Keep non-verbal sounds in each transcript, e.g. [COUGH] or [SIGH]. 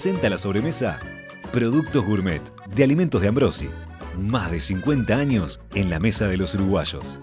Presenta la sobremesa Productos Gourmet de Alimentos de Ambrosi. Más de 50 años en la mesa de los uruguayos.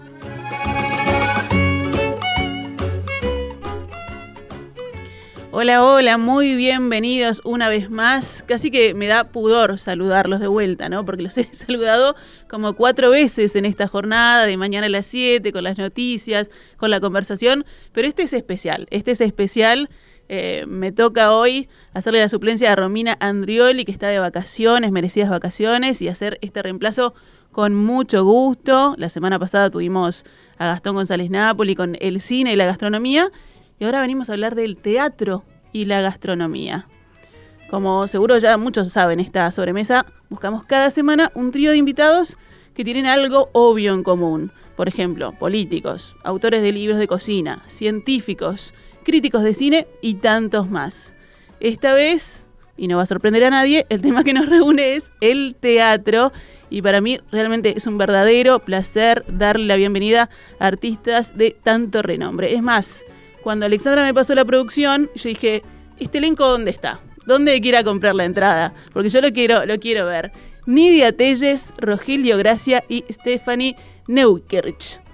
Hola, hola, muy bienvenidos una vez más. Casi que me da pudor saludarlos de vuelta, ¿no? Porque los he [LAUGHS] saludado como cuatro veces en esta jornada de mañana a las 7, con las noticias, con la conversación. Pero este es especial, este es especial. Eh, me toca hoy hacerle la suplencia a Romina Andrioli, que está de vacaciones, merecidas vacaciones, y hacer este reemplazo con mucho gusto. La semana pasada tuvimos a Gastón González Napoli con el cine y la gastronomía, y ahora venimos a hablar del teatro y la gastronomía. Como seguro ya muchos saben, esta sobremesa buscamos cada semana un trío de invitados que tienen algo obvio en común. Por ejemplo, políticos, autores de libros de cocina, científicos, críticos de cine y tantos más. Esta vez, y no va a sorprender a nadie, el tema que nos reúne es el teatro. Y para mí realmente es un verdadero placer darle la bienvenida a artistas de tanto renombre. Es más, cuando Alexandra me pasó la producción, yo dije, ¿este elenco dónde está? ¿Dónde quiera comprar la entrada? Porque yo lo quiero, lo quiero ver. Nidia Telles, Rogelio Gracia y Stephanie Neukirch.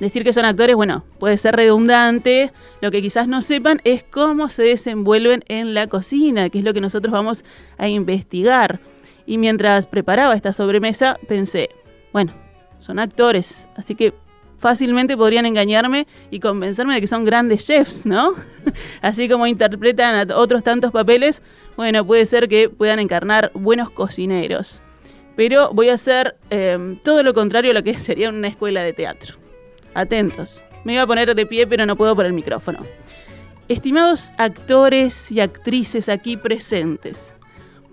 Decir que son actores, bueno, puede ser redundante. Lo que quizás no sepan es cómo se desenvuelven en la cocina, que es lo que nosotros vamos a investigar. Y mientras preparaba esta sobremesa, pensé, bueno, son actores, así que fácilmente podrían engañarme y convencerme de que son grandes chefs, ¿no? [LAUGHS] así como interpretan a otros tantos papeles, bueno, puede ser que puedan encarnar buenos cocineros. Pero voy a hacer eh, todo lo contrario a lo que [LAUGHS] sería una escuela de teatro. Atentos. Me iba a poner de pie, pero no puedo por el micrófono. Estimados actores y actrices aquí presentes,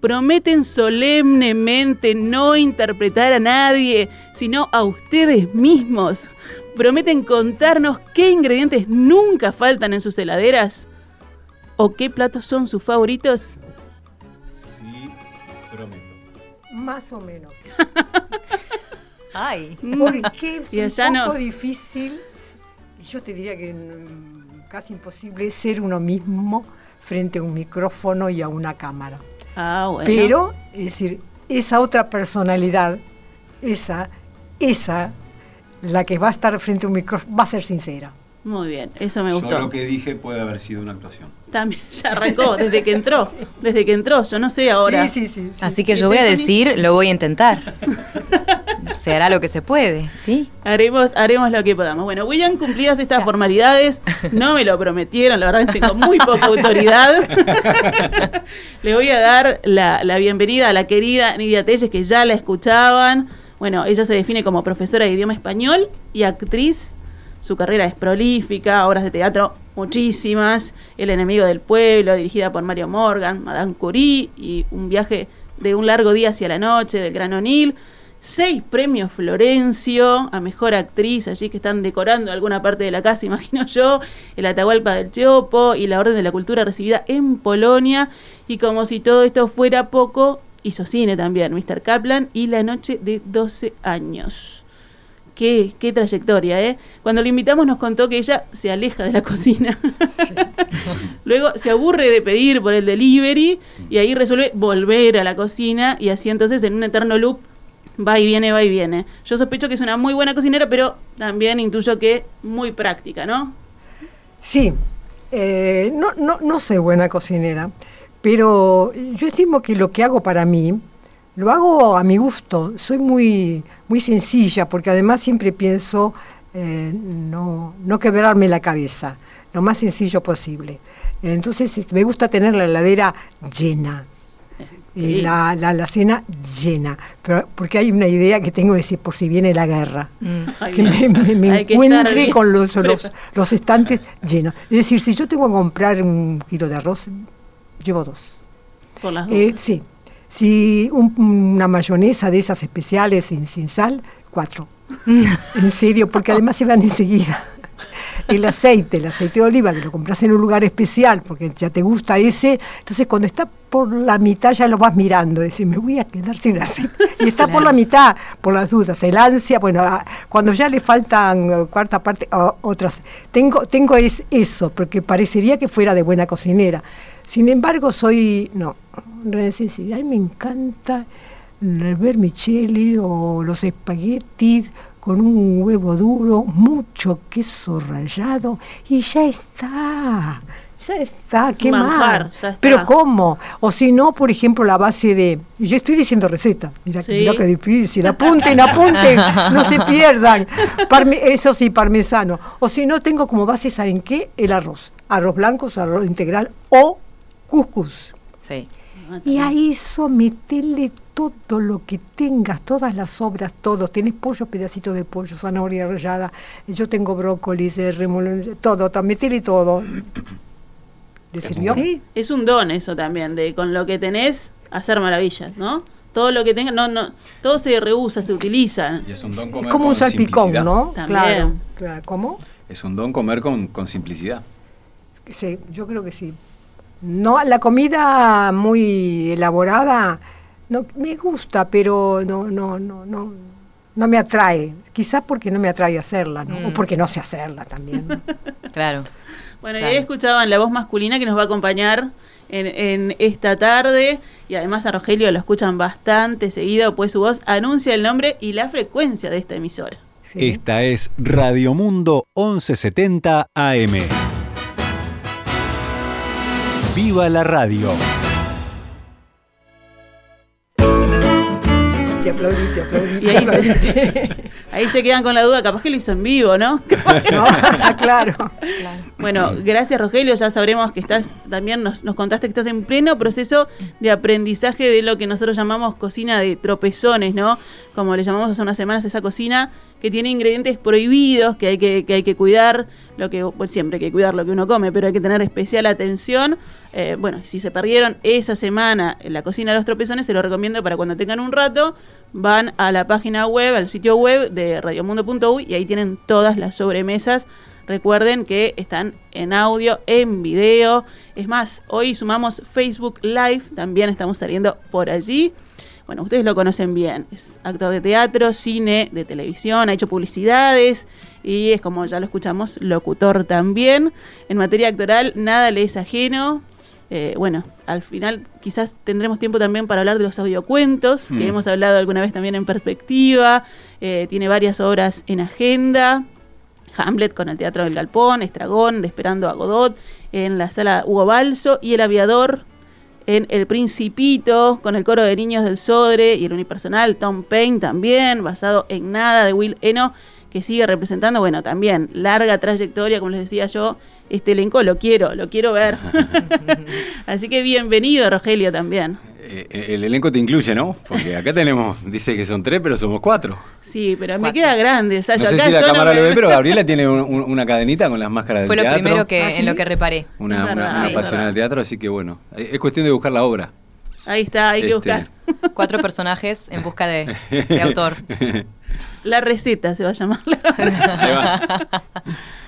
prometen solemnemente no interpretar a nadie, sino a ustedes mismos. Prometen contarnos qué ingredientes nunca faltan en sus heladeras o qué platos son sus favoritos. Sí, prometo. Más o menos. [LAUGHS] Ay. Porque [LAUGHS] es un no. poco difícil, yo te diría que casi imposible ser uno mismo frente a un micrófono y a una cámara. Ah, bueno. Pero, es decir, esa otra personalidad, esa, esa, la que va a estar frente a un micrófono, va a ser sincera. Muy bien, eso me Yo gustó. lo que dije puede haber sido una actuación. También [LAUGHS] ya arrancó, desde que entró. Desde que entró, yo no sé ahora. Sí, sí, sí. sí. Así que yo voy a decir, lo voy a intentar. [LAUGHS] Se hará lo que se puede, ¿sí? Haremos, haremos lo que podamos. Bueno, William, cumplidas estas formalidades, no me lo prometieron, la verdad que tengo muy poca [LAUGHS] autoridad. Le voy a dar la, la bienvenida a la querida Nidia Telles, que ya la escuchaban. Bueno, ella se define como profesora de idioma español y actriz. Su carrera es prolífica, obras de teatro muchísimas. El enemigo del pueblo, dirigida por Mario Morgan, Madame Curie y un viaje de un largo día hacia la noche del Gran O'Neill. Seis premios Florencio a mejor actriz, allí que están decorando alguna parte de la casa, [LAUGHS] imagino yo. El Atahualpa del Chopo y la Orden de la Cultura recibida en Polonia. Y como si todo esto fuera poco, hizo cine también, Mr. Kaplan y La Noche de 12 años. Qué, qué trayectoria, ¿eh? Cuando le invitamos nos contó que ella se aleja de la [LAUGHS] cocina. Luego se aburre de pedir por el delivery y ahí resuelve volver a la cocina y así entonces en un eterno loop va y viene, va y viene. Yo sospecho que es una muy buena cocinera, pero también intuyo que muy práctica, ¿no? Sí, eh, no, no, no soy buena cocinera, pero yo estimo que lo que hago para mí, lo hago a mi gusto. Soy muy, muy sencilla, porque además siempre pienso eh, no, no quebrarme la cabeza, lo más sencillo posible. Entonces es- me gusta tener la heladera llena. Sí. la, la alacena llena. Pero porque hay una idea que tengo de decir, por si viene la guerra. Mm. Que [LAUGHS] me, encuentre con los, los, los estantes llenos. Es decir, si yo tengo que comprar un kilo de arroz, llevo dos. Por las Eh, sí. Si un- una mayonesa de esas especiales sin, sin sal, cuatro. [LAUGHS] en serio, porque además se van enseguida. El aceite, el aceite de oliva, que lo compras en un lugar especial, porque ya te gusta ese, entonces cuando está por la mitad ya lo vas mirando, decir, me voy a quedar sin aceite. Y está por la mitad, por las dudas, el ansia, bueno, ah, cuando ya le faltan eh, cuarta parte, otras. Tengo, tengo es eso, porque parecería que fuera de buena cocinera. Sin embargo, soy, no, es decir, a mí me encanta el vermicelli o los espaguetis con un huevo duro, mucho queso rallado y ya está. Ya está, Es qué manjar, más. ya está. Pero ¿cómo? O si no, por ejemplo, la base de... Yo estoy diciendo receta. Mira, Sí. mira qué difícil. [LAUGHS] Apunten, apunten. [LAUGHS] no se pierdan. Parme- eso sí, parmesano. O si no, tengo como base, ¿saben qué? El arroz. Arroz blanco, o arroz integral o cuscús. Sí. Y a eso metele todo lo que tengas, todas las sobras, todos. Tenés pollo, pedacitos de pollo, zanahoria rallada. Yo tengo brócolis, eh, remolón, todo. Metele todo. ¿Le Es sirvió? Sí. Es un don eso también, de con lo que tenés hacer maravillas, ¿no? Todo lo que tengas, no, no, todo se rehúsa, se utiliza. Y es un don Es comer como un con salpicón, simplicidad. ¿no? También. Claro, claro. ¿Cómo? Es un don comer con, con simplicidad. Sí, yo creo que sí. No, la comida muy elaborada no me gusta, pero no, no, no, no, no me atrae. Quizás porque no me atrae hacerla, ¿no? O Mm. porque no sé hacerla también. ¿no? [LAUGHS] Claro. Bueno, y Claro. ahí escuchaban la voz masculina que nos va a acompañar en, en esta tarde y además a Rogelio lo escuchan bastante seguido, pues su voz anuncia el nombre y la frecuencia de esta emisora. Sí. Esta es Radio Mundo 1170 AM. ¡Viva la radio! Te aplaudí, te aplaudí. Y ahí se, [LAUGHS] ahí se quedan con la duda, capaz que lo hizo en vivo, ¿no? [LAUGHS] No, claro. Bueno, gracias Rogelio, ya sabremos que estás, también nos, nos contaste que estás en pleno proceso de aprendizaje de lo que nosotros llamamos cocina de tropezones, ¿no? Como le llamamos hace unas semanas esa cocina que tiene ingredientes prohibidos, que hay que, que hay que cuidar, lo que pues siempre hay que cuidar lo que uno come, pero hay que tener especial atención. Eh, bueno, si se perdieron esa semana en la cocina de los tropezones, se lo recomiendo para cuando tengan un rato, van a la página web, al sitio web de radiomundo.uy y ahí tienen todas las sobremesas Recuerden que están en audio, en video. Es más, hoy sumamos Facebook Live, también estamos saliendo por allí. Bueno, ustedes lo conocen bien. Es actor de teatro, cine, de televisión, ha hecho publicidades y es como ya lo escuchamos, locutor también. En materia actoral, nada le es ajeno. Eh, bueno, al final quizás tendremos tiempo también para hablar de los audiocuentos, que Mm. hemos hablado alguna vez también en perspectiva. Eh, tiene varias obras en agenda. Hamlet con el Teatro del Galpón, Estragón, de Esperando a Godot, en la sala Hugo Balso y El Aviador en El Principito, con el coro de niños del Sodre y el unipersonal Tom Paine también, basado en Nada de Will Eno, que sigue representando, bueno, también larga trayectoria, como les decía yo, este elenco lo quiero, lo quiero ver. [LAUGHS] Así que bienvenido, Rogelio, también. Eh, el elenco te incluye, ¿no? Porque acá tenemos, [LAUGHS] dice que son tres, pero somos cuatro. Sí, pero me queda grande. o sea, No sé acá si la no cámara me- lo ve, [LAUGHS] pero Gabriela tiene un- un- una cadenita con las máscaras Fue del lo teatro. primero que, ¿Ah, en lo que reparé. Una, verdad, una apasionada del teatro, así que bueno, es es cuestión de buscar la obra. Ahí está, hay que Este, buscar. Cuatro personajes en busca de, de autor. La receta se va a llamar. [LAUGHS] Ahí va.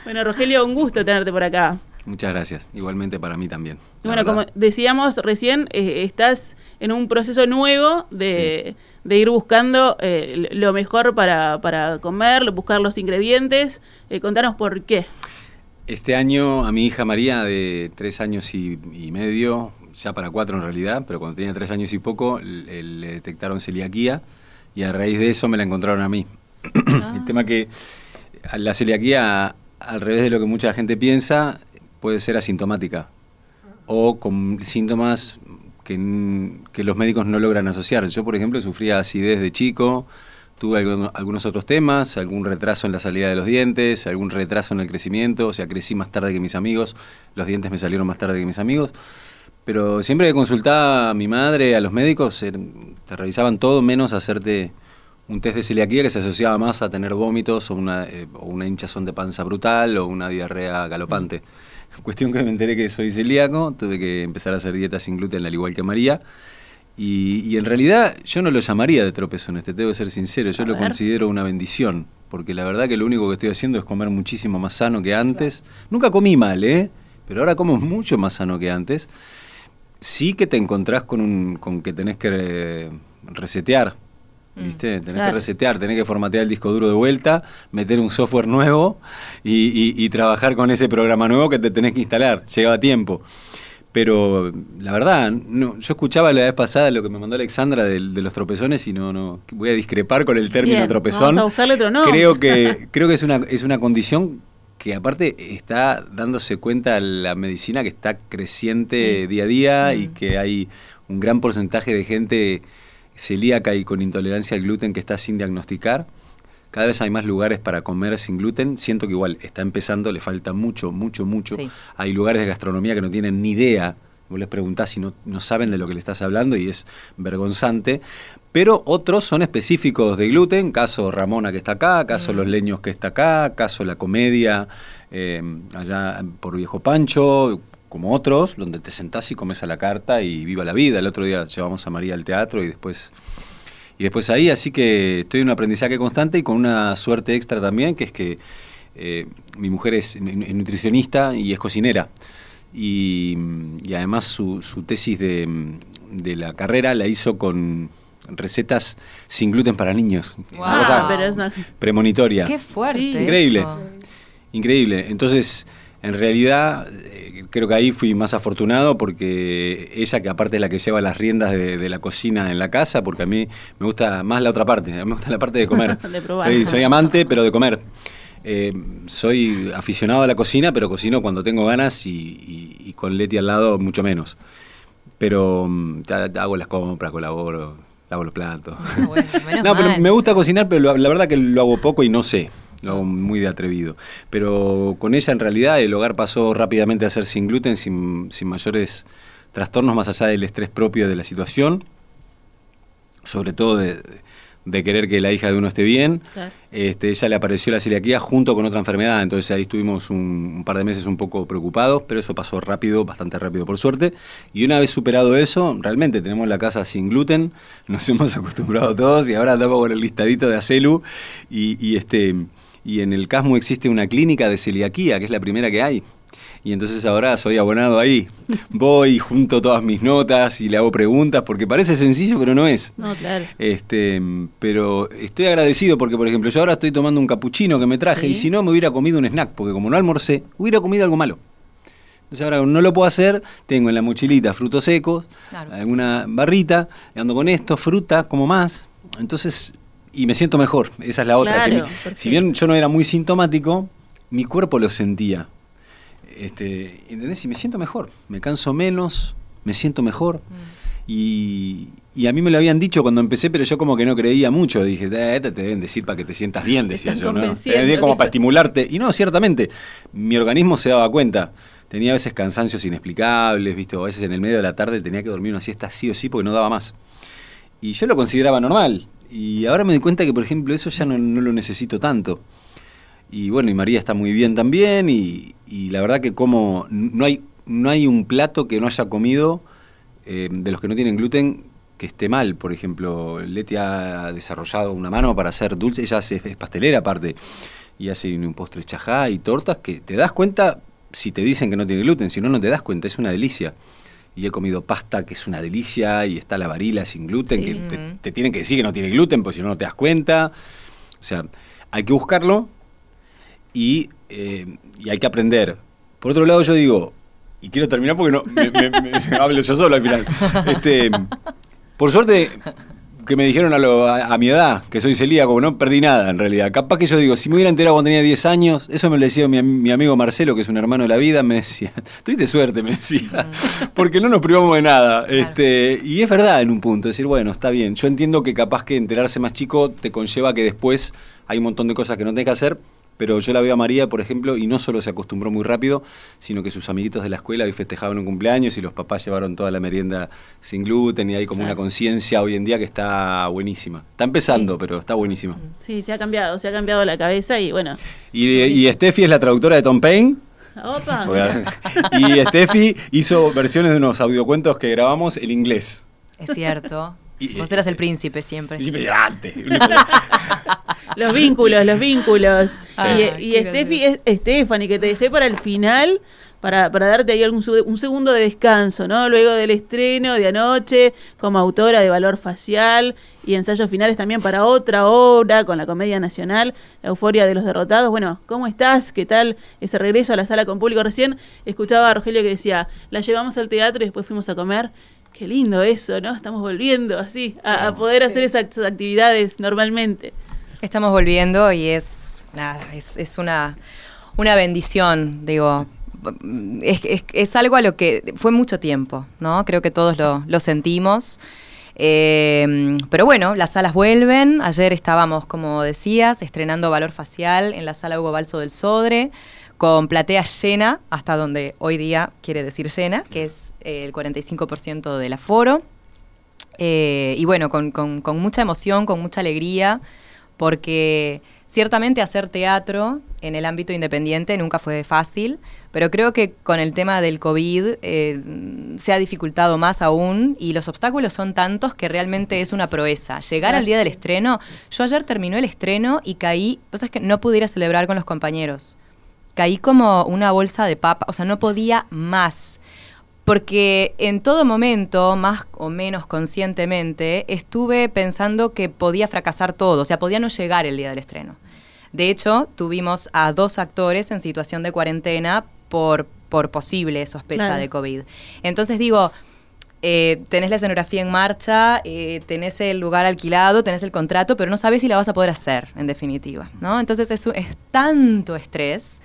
bueno, Rogelio, un gusto tenerte por acá. Muchas gracias. Igualmente para mí también. Y bueno, como decíamos recién, eh, estás en un proceso nuevo de, de ir buscando eh, lo mejor para, para comer, buscar los ingredientes. Eh, contanos por qué. Este año a mi hija María, de tres años y, y medio, ya para cuatro en realidad, pero cuando tenía tres años y poco, le, le detectaron celiaquía y a raíz de eso me la encontraron a mí. El tema que la celiaquía, al revés de lo que mucha gente piensa, puede ser asintomática. O con síntomas que, que los médicos no logran asociar. Yo, por ejemplo, sufría acidez de chico, tuve algún- algunos otros temas, algún retraso en la salida de los dientes, algún retraso en el crecimiento, o sea, crecí más tarde que mis amigos, los dientes me salieron más tarde que mis amigos, Pero siempre que consultaba a mi madre, a los médicos, er- te revisaban todo menos hacerte un test de celiaquía que se asociaba más a tener vómitos o una, eh, o una hinchazón de panza brutal o una diarrea galopante. Cuestión que me enteré que soy celíaco, tuve que empezar a hacer dieta sin gluten al igual que María. Y, y en realidad yo no lo llamaría de tropezones, te tengo que ser sincero, yo A lo ver. considero una bendición, porque la verdad que lo único que estoy haciendo es comer muchísimo más sano que antes. Nunca comí mal, ¿eh? Pero ahora como mucho más sano que antes. Sí que te encontrás con, un, con que tenés que resetear, ¿viste? Tenés Claro. que resetear, tenés que formatear el disco duro de vuelta, meter un software nuevo y, y- y trabajar con ese programa nuevo que te tenés que instalar. Lleva tiempo. Pero la verdad, no, yo escuchaba la vez pasada lo que me mandó Alexandra de, los tropezones y no, no voy a discrepar con el término Bien, tropezón. vamos a buscarle otro nombre. Creo que, [LAUGHS] creo que es una, es una condición que aparte está dándose cuenta la medicina que está creciente día a día y que hay un gran porcentaje de gente celíaca y con intolerancia al gluten que está sin diagnosticar. Cada vez hay más lugares para comer sin gluten. Siento que igual está empezando, le falta mucho, mucho, mucho. Sí. Hay lugares de gastronomía que no tienen ni idea. Vos les preguntás y no, no saben de lo que le estás hablando y es vergonzante. Pero otros son específicos de gluten, caso Ramona que está acá, caso Los Leños que está acá, caso La Comedia eh, allá por Viejo Pancho, como otros, donde te sentás y comes a la carta y viva la vida. El otro día llevamos a María al teatro y después y después ahí, así que estoy en un aprendizaje constante y con una suerte extra también, que es que eh, mi mujer es, nu- es nutricionista y es cocinera. Y, y además su, su tesis de, de la carrera la hizo con recetas sin gluten para niños. Wow. Una cosa pero es una- premonitoria. Qué fuerte. Increíble. eso. Increíble. Entonces, en realidad, eh, creo que ahí fui más afortunado porque ella, que aparte es la que lleva las riendas de, de la cocina en la casa, porque a mí me gusta más la otra parte, me gusta la parte de comer. [LAUGHS] De soy, soy amante, pero de comer. Eh, soy aficionado a la cocina, pero cocino cuando tengo ganas y, y- y con Leti al lado mucho menos. Pero ya- ya hago las compras, colaboro, lavo los platos. Ah, bueno, [LAUGHS] no, pero me gusta cocinar, pero la verdad que lo hago poco y no sé. Hago muy de atrevido. Pero con ella en realidad el hogar pasó rápidamente a ser sin gluten, sin, sin mayores trastornos más allá del estrés propio de la situación. Sobre todo de, de querer que la hija de uno esté bien. Claro. Este, ella le apareció la celiaquía junto con otra enfermedad, entonces ahí estuvimos un, un par de meses un poco preocupados, pero eso pasó rápido, bastante rápido por suerte. Y una vez superado eso, realmente tenemos la casa sin gluten, [LAUGHS] nos hemos acostumbrado todos y ahora andamos con el listadito de Acelu y, y este y en el Casmo existe una clínica de celiaquía, que es la primera que hay. Y entonces ahora soy abonado ahí. [LAUGHS] Voy, junto todas mis notas y le hago preguntas, porque parece sencillo, pero no es. No, claro. Este, pero estoy agradecido porque, por ejemplo, yo ahora estoy tomando un capuchino que me traje y si no me hubiera comido un snack, porque como no almorcé, hubiera comido algo malo. Entonces ahora no lo puedo hacer, tengo en la mochilita frutos secos, Claro. alguna barrita, ando con esto, fruta, como más. Entonces, y me siento mejor, esa es la otra. que mi- si bien yo no era muy sintomático, mi cuerpo lo sentía. Este, ¿Entendés? Y me siento mejor, me canso menos, me siento mejor. Y, y a mí me lo habían dicho cuando empecé, pero yo como que no creía mucho. Dije, "Eh, te deben decir para que te sientas bien, decía yo. ¿no? Decir como para estimularte. Y no, ciertamente, mi organismo se daba cuenta. Tenía a veces cansancios inexplicables, ¿viste? O a veces en el medio de la tarde tenía que dormir una siesta sí o sí porque no daba más. Y yo lo consideraba normal. Y ahora me doy cuenta que, por ejemplo, eso ya no, no lo necesito tanto. Y bueno, y María está muy bien también. Y, y la verdad que como no hay, no hay un plato que no haya comido eh, de los que no tienen gluten que esté mal. Por ejemplo, Leti ha desarrollado una mano para hacer dulce. Ella hace- es pastelera aparte. Y hace un postre chajá y tortas que te das cuenta si te dicen que no tiene gluten. Si no, no te das cuenta. Es una delicia. Y he comido pasta que es una delicia. Y está la varila sin gluten Sí. que te, te tienen que decir que no tiene gluten porque si no, no te das cuenta. O sea, hay que buscarlo y, eh, y hay que aprender. Por otro lado, yo digo, y quiero terminar porque no me, me- me- [LAUGHS] hablo yo solo al final. Este, por suerte, que me dijeron a, lo- a- a mi edad que soy celíaco, no perdí nada en realidad. Capaz que yo digo, si me hubiera enterado cuando tenía 10 años, eso me lo decía mi, am- mi amigo Marcelo, que es un hermano de la vida, me decía, [LAUGHS] tuviste suerte, me decía, [LAUGHS] porque no nos privamos de nada. Este, y es verdad en un punto, decir, bueno, está bien. Yo entiendo que capaz que enterarse más chico te conlleva que después hay un montón de cosas que no tenés que hacer, pero yo la veo a María, por ejemplo, y no solo se acostumbró muy rápido, sino que sus amiguitos de la escuela hoy festejaban un cumpleaños y los papás llevaron toda la merienda sin gluten y hay como una conciencia hoy en día que está buenísima. Está empezando, pero está buenísima. Sí, se ha cambiado, se ha cambiado la cabeza y bueno. Y, y Steffi es la traductora de Tom Paine. Opa, [LAUGHS] [LAUGHS] y Steffi hizo versiones de unos audiocuentos que grabamos en inglés. Es cierto. Vos eras el príncipe siempre. Príncipe llorante. [LAUGHS] los vínculos, los vínculos. Ah, y, y Steffi es Stephanie, que te dejé para el final, para, para darte ahí algún, un segundo de descanso, ¿no? Luego del estreno de anoche, como autora de Valor Facial y ensayos finales también para otra obra con la Comedia Nacional, La Euforia de los Derrotados. Bueno, ¿cómo estás? ¿Qué tal ese regreso a la sala con público? Recién escuchaba a Rogelio que decía, la llevamos al teatro y después fuimos a comer Qué lindo eso, ¿no? Estamos volviendo así a, poder hacer esas actividades normalmente. Estamos volviendo y es, nada, es, una, una bendición, digo. Es, algo a lo que fue mucho tiempo, ¿no? Creo que todos lo, sentimos. Eh, pero bueno, las salas vuelven. Ayer estábamos, como decías, estrenando Valor Facial en la sala Hugo Balso del Sodre con platea llena, hasta donde hoy día quiere decir llena, que es eh, el 45% del aforo. Eh, y bueno, con, mucha emoción, con mucha alegría, porque ciertamente hacer teatro en el ámbito independiente nunca fue fácil, pero creo que con el tema del COVID eh, se ha dificultado más aún y los obstáculos son tantos que realmente es una proeza. Llegar al día del estreno, yo ayer terminó el estreno y caí, es que no pudiera celebrar con los compañeros caí como una bolsa de papa, o sea, no podía más. Porque en todo momento, más o menos conscientemente, estuve pensando que podía fracasar todo, o sea, podía no llegar el día del estreno. De hecho, tuvimos a dos actores en situación de cuarentena por, por posible sospecha de COVID. Entonces digo, eh, tenés la escenografía en marcha, eh, tenés el lugar alquilado, tenés el contrato, pero no sabes si la vas a poder hacer, en definitiva, ¿no? Entonces es, es tanto estrés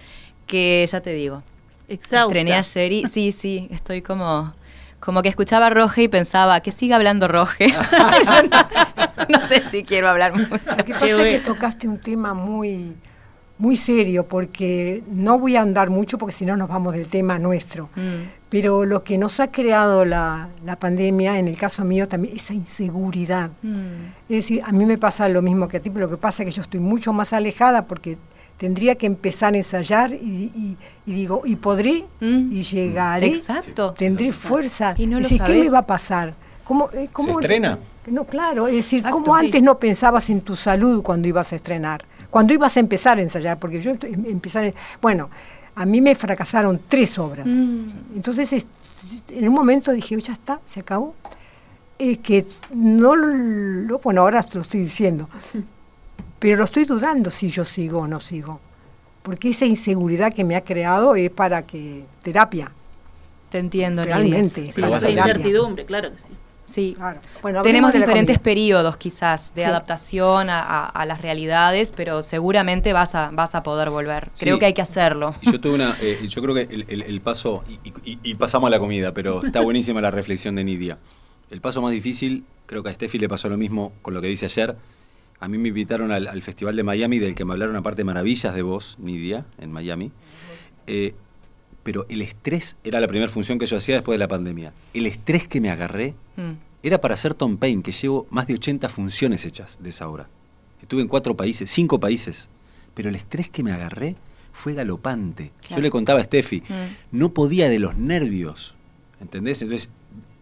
que ya te digo. Exhausta. Estrené ayer y [LAUGHS] sí, sí, estoy como como que escuchaba a Roge y pensaba que siga hablando Roge. [LAUGHS] [LAUGHS] no, sé si quiero hablar mucho. Lo que pasa es que tocaste un tema muy muy serio porque no voy a andar mucho porque si no nos vamos del tema nuestro. Mm. Pero lo que nos ha creado la, la, pandemia, en el caso mío también, esa inseguridad. Mm. Es decir, a mí me pasa lo mismo que a ti, pero lo que pasa es que yo estoy mucho más alejada porque tendría que empezar a ensayar y, digo, y podré mm. y llegaré. Exacto. Tendré fuerza. Y no lo ¿qué me va a pasar? ¿Cómo, eh, cómo, ¿Se estrena? No, claro, es decir, ¿cómo antes no pensabas en tu salud cuando ibas a estrenar? Cuando ibas a empezar a ensayar, porque yo em, empezar, bueno, a mí me fracasaron tres obras. Mm. Entonces, en un momento dije, ya está, se acabó. Es que no lo, bueno, ahora lo estoy diciendo, pero lo estoy dudando si yo sigo o no sigo. Porque esa inseguridad que me ha creado es para que terapia. Te entiendo, Realmente. Sí, la incertidumbre, claro que sí. Sí, Bueno, tenemos diferentes periodos quizás de adaptación a, las realidades, pero seguramente vas a, vas a poder volver. Creo que hay que hacerlo. yo tuve una, eh, yo creo que el, paso, y, pasamos a la comida, pero está buenísima la reflexión de Nidia. El paso más difícil, creo que a Steffi le pasó lo mismo con lo que dice ayer, a mí me invitaron al, Festival de Miami, del que me hablaron aparte maravillas de vos, Nidia, en Miami. Eh, pero el estrés era la primera función que yo hacía después de la pandemia. El estrés que me agarré mm. era para hacer Tom Paine, que llevo más de 80 funciones hechas de esa obra. Estuve en cuatro países, cinco países. Pero el estrés que me agarré fue galopante. Yo le contaba a Steffi, mm. no podía de los nervios. ¿Entendés? Entonces,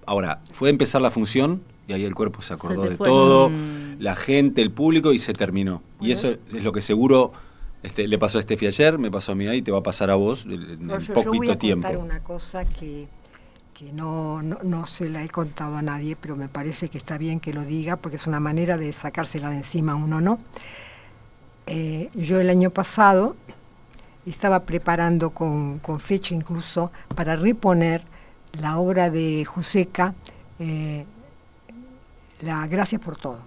ahora, fue a empezar la función y ahí el cuerpo se acordó de todo, mm. la gente, el público y se terminó. Y eso es lo que seguro este, le pasó a Steffi ayer, me pasó a mí ahí, te va a pasar a vos en, no, yo, poquito voy a tiempo. Contar una cosa que, no, no, se la he contado a nadie, pero me parece que está bien que lo diga porque es una manera de sacársela de encima uno, ¿no? Eh, yo el año pasado estaba preparando con, fecha incluso para reponer la obra de Juseca, eh, la Gracias por todo.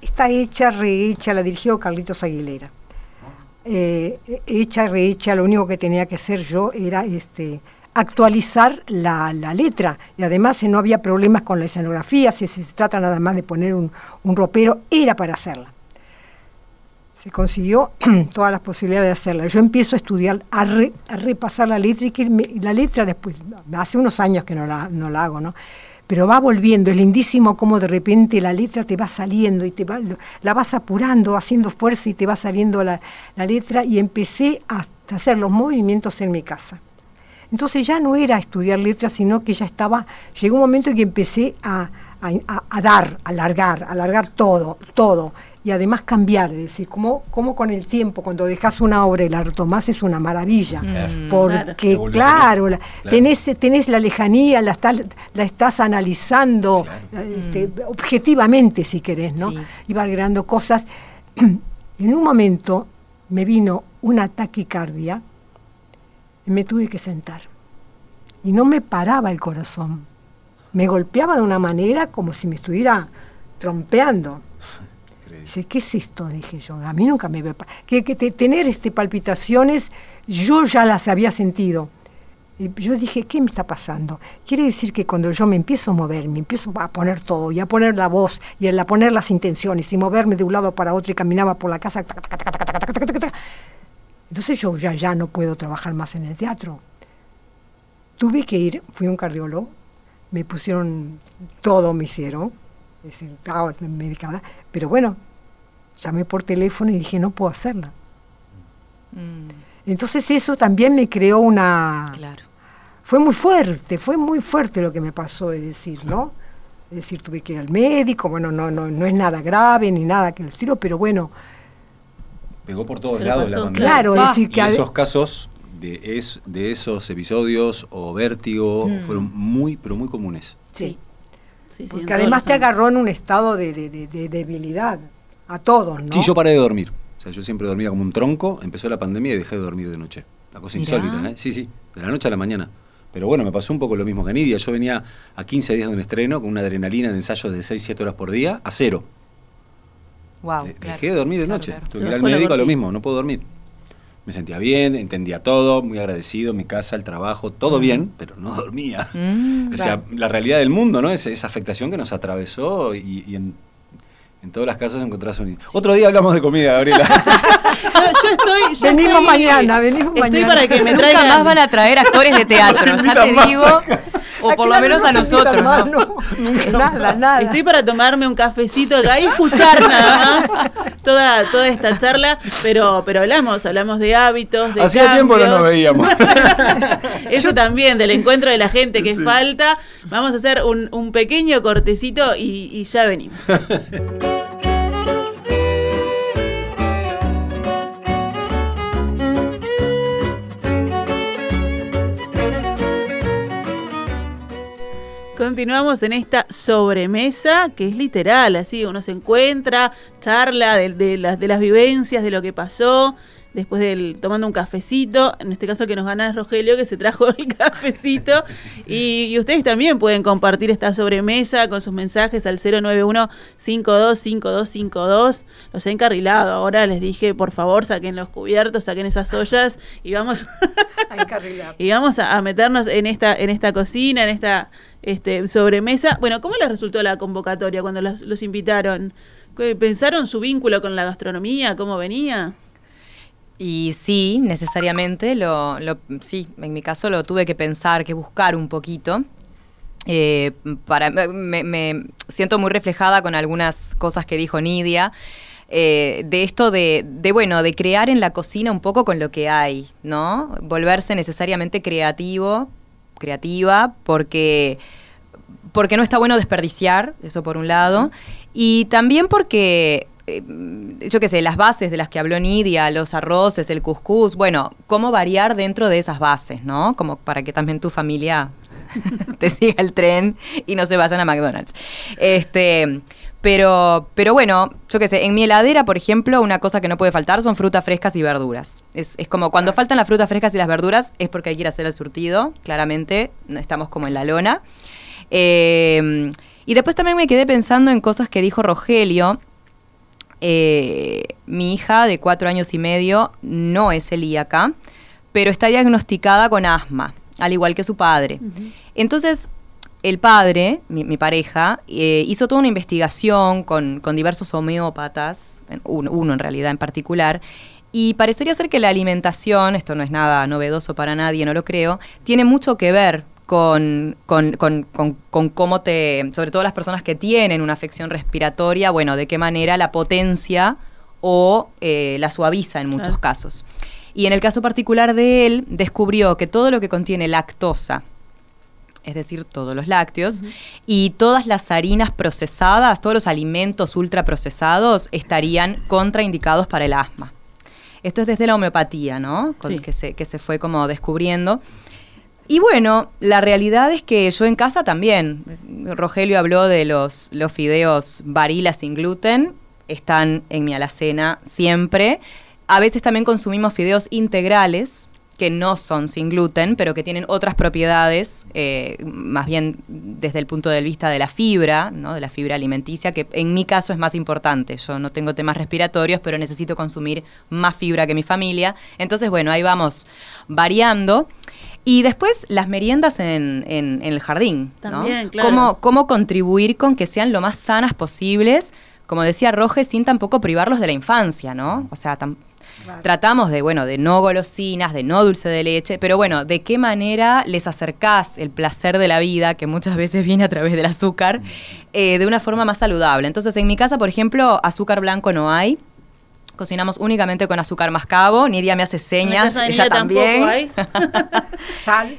está hecha, rehecha, la dirigió Carlitos Aguilera. Eh, hecha, rehecha, lo único que tenía que hacer yo era este, actualizar la, letra. Y además no había problemas con la escenografía, si se trata nada más de poner un, ropero, era para hacerla. se consiguió [CLEARS THROAT] todas las posibilidades de hacerla. Yo empiezo a estudiar, a, repasar la letra y que la letra después, hace unos años que no la, no la hago, ¿no? Pero va volviendo, es lindísimo cómo de repente la letra te va saliendo y te va, la vas apurando, haciendo fuerza y te va saliendo la, letra y empecé a hacer los movimientos en mi casa. Entonces ya no era estudiar letras, sino que ya estaba, llegó un momento en que empecé a, a, dar, a alargar, alargar todo, todo. Y además cambiar, es decir, como, como con el tiempo, cuando dejas una obra y la retomás es una maravilla. Mm, porque, claro, Tenés, tenés, la lejanía, la, estás, la estás analizando este, objetivamente, si querés, ¿no? Y va agregando cosas. [CLEARS THROAT] en un momento me vino una taquicardia y me tuve que sentar. Y no me paraba el corazón me golpeaba de una manera como si me estuviera trompeando. Dice, ¿qué es esto? Dije yo, a mí nunca me... Que, que tener este, palpitaciones, yo ya las había sentido. Y yo dije, ¿qué me está pasando? Quiere decir que cuando yo me empiezo a mover, me empiezo a poner todo, y a poner la voz, y a poner las intenciones, y moverme de un lado para otro, y caminaba por la casa, entonces yo ya, ya no puedo trabajar más en el teatro. Tuve que ir, fui a un cardiólogo, me pusieron, todo me hicieron, es decir, medicada, pero bueno, llamé por teléfono y dije, no puedo hacerla. Mm. Entonces eso también me creó una... Claro. Fue muy fuerte, fue muy fuerte lo que me pasó, es decir, ¿no? Es decir, tuve que ir al médico, bueno, no, no, no es nada grave ni nada que lo tiro, pero bueno... Pegó por todos lados la pandemia. Claro, es decir, que... Y esos casos de, es, de esos episodios o vértigo mm. fueron muy, pero muy comunes. Sí. sí. Porque además te agarró en un estado de, debilidad, a todos, ¿no? Sí, yo paré de dormir. O sea, yo siempre dormía como un tronco, empezó la pandemia y dejé de dormir de noche. La cosa insólita, ¿eh? Sí, sí, de la noche a la mañana. Pero bueno, me pasó un poco lo mismo que Nidia. Yo venía a 15 días de un estreno con una adrenalina de ensayos de 6-7 horas por día a cero. Wow, dejé de dormir de noche. Tuve que ir al médico a lo mismo, no puedo dormir me sentía bien, entendía todo, muy agradecido, mi casa, el trabajo, todo bien, pero no dormía. Mm, o sea, la realidad del mundo, ¿no? Es esa afectación que nos atravesó y, en, todas las casas encontrás un... Otro día hablamos de comida, Gabriela. [LAUGHS] yo estoy... venimos mañana, venimos estoy para que me traigan... Nunca más van a traer actores de teatro, ya te digo... O por lo menos a nosotros. ¿no? nada, nada. Estoy para tomarme un cafecito acá y escuchar nada más toda, toda esta charla, pero, pero hablamos, hablamos de hábitos, de Hacía tiempo que no nos veíamos. [LAUGHS] Eso también, del encuentro de la gente que falta. Vamos a hacer un, un pequeño cortecito y, y ya venimos. [LAUGHS] Continuamos en esta sobremesa que es literal, así uno se encuentra, charla de, las, de las vivencias, de lo que pasó, después del tomando un cafecito, en este caso que nos gana es Rogelio que se trajo el [LAUGHS] cafecito y, ustedes también pueden compartir esta sobremesa con sus mensajes al 091 525252 los he encarrilado, ahora les dije por favor saquen los cubiertos, saquen esas ollas y vamos [LAUGHS] a, [LAUGHS] y vamos a, meternos en esta en esta cocina, en esta este, sobremesa. Bueno, ¿cómo les resultó la convocatoria cuando los, invitaron? ¿Pensaron su vínculo con la gastronomía? ¿Cómo venía? Y sí, necesariamente, lo, sí, en mi caso lo tuve que pensar, que buscar un poquito. Eh, para, me, siento muy reflejada con algunas cosas que dijo Nidia. Eh, de esto de, de, bueno, de crear en la cocina un poco con lo que hay, ¿no? Volverse necesariamente creativo creativa, porque, porque no está bueno desperdiciar, eso por un lado, y también porque eh, yo qué sé, las bases de las que habló Nidia, los arroces, el cuscús, bueno, cómo variar dentro de esas bases, ¿no? Como para que también tu familia [LAUGHS] te siga el tren y no se vayan a McDonald's. Este, pero, pero bueno, yo qué sé, en mi heladera, por ejemplo, una cosa que no puede faltar son frutas frescas y verduras. Es, es como cuando faltan las frutas frescas y las verduras es porque hay que ir a hacer el surtido, claramente, no estamos como en la lona. Eh, y después también me quedé pensando en cosas que dijo Rogelio. Eh, mi hija de cuatro años y medio no es celíaca, pero está diagnosticada con asma, al igual que su padre. Entonces, el padre, mi, pareja, eh, hizo toda una investigación con, diversos homeópatas, uno, en realidad en particular, y parecería ser que la alimentación, esto no es nada novedoso para nadie, no lo creo, tiene mucho que ver con, con, cómo te, sobre todo las personas que tienen una afección respiratoria, bueno, de qué manera la potencia o eh, la suaviza en muchos casos. Y en el caso particular de él, descubrió que todo lo que contiene lactosa, es decir, todos los lácteos, y todas las harinas procesadas, todos los alimentos ultraprocesados estarían contraindicados para el asma. Esto es desde la homeopatía, ¿no? que, se, que se fue como descubriendo. Y bueno, la realidad es que yo en casa también. Rogelio habló de los, los fideos varila sin gluten. Están en mi alacena siempre. A veces también consumimos fideos integrales, que no son sin gluten, pero que tienen otras propiedades, eh, más bien desde el punto de vista de la fibra, ¿no? de la fibra alimenticia, que en mi caso es más importante. Yo no tengo temas respiratorios, pero necesito consumir más fibra que mi familia. Entonces, bueno, ahí vamos variando. Y después las meriendas en, el jardín. También, claro. ¿Cómo, contribuir con que sean lo más sanas posibles? Como decía Roge, sin tampoco privarlos de la infancia, ¿no? O sea, Tratamos de, bueno, de no golosinas, de no dulce de leche, pero bueno, ¿de qué manera les acercás el placer de la vida, que muchas veces viene a través del azúcar, eh, de una forma más saludable? Entonces, en mi casa, por ejemplo, azúcar blanco no hay. Cocinamos únicamente con azúcar mascabo. Nidia me hace señas, ella también. Hay. [LAUGHS] Sal.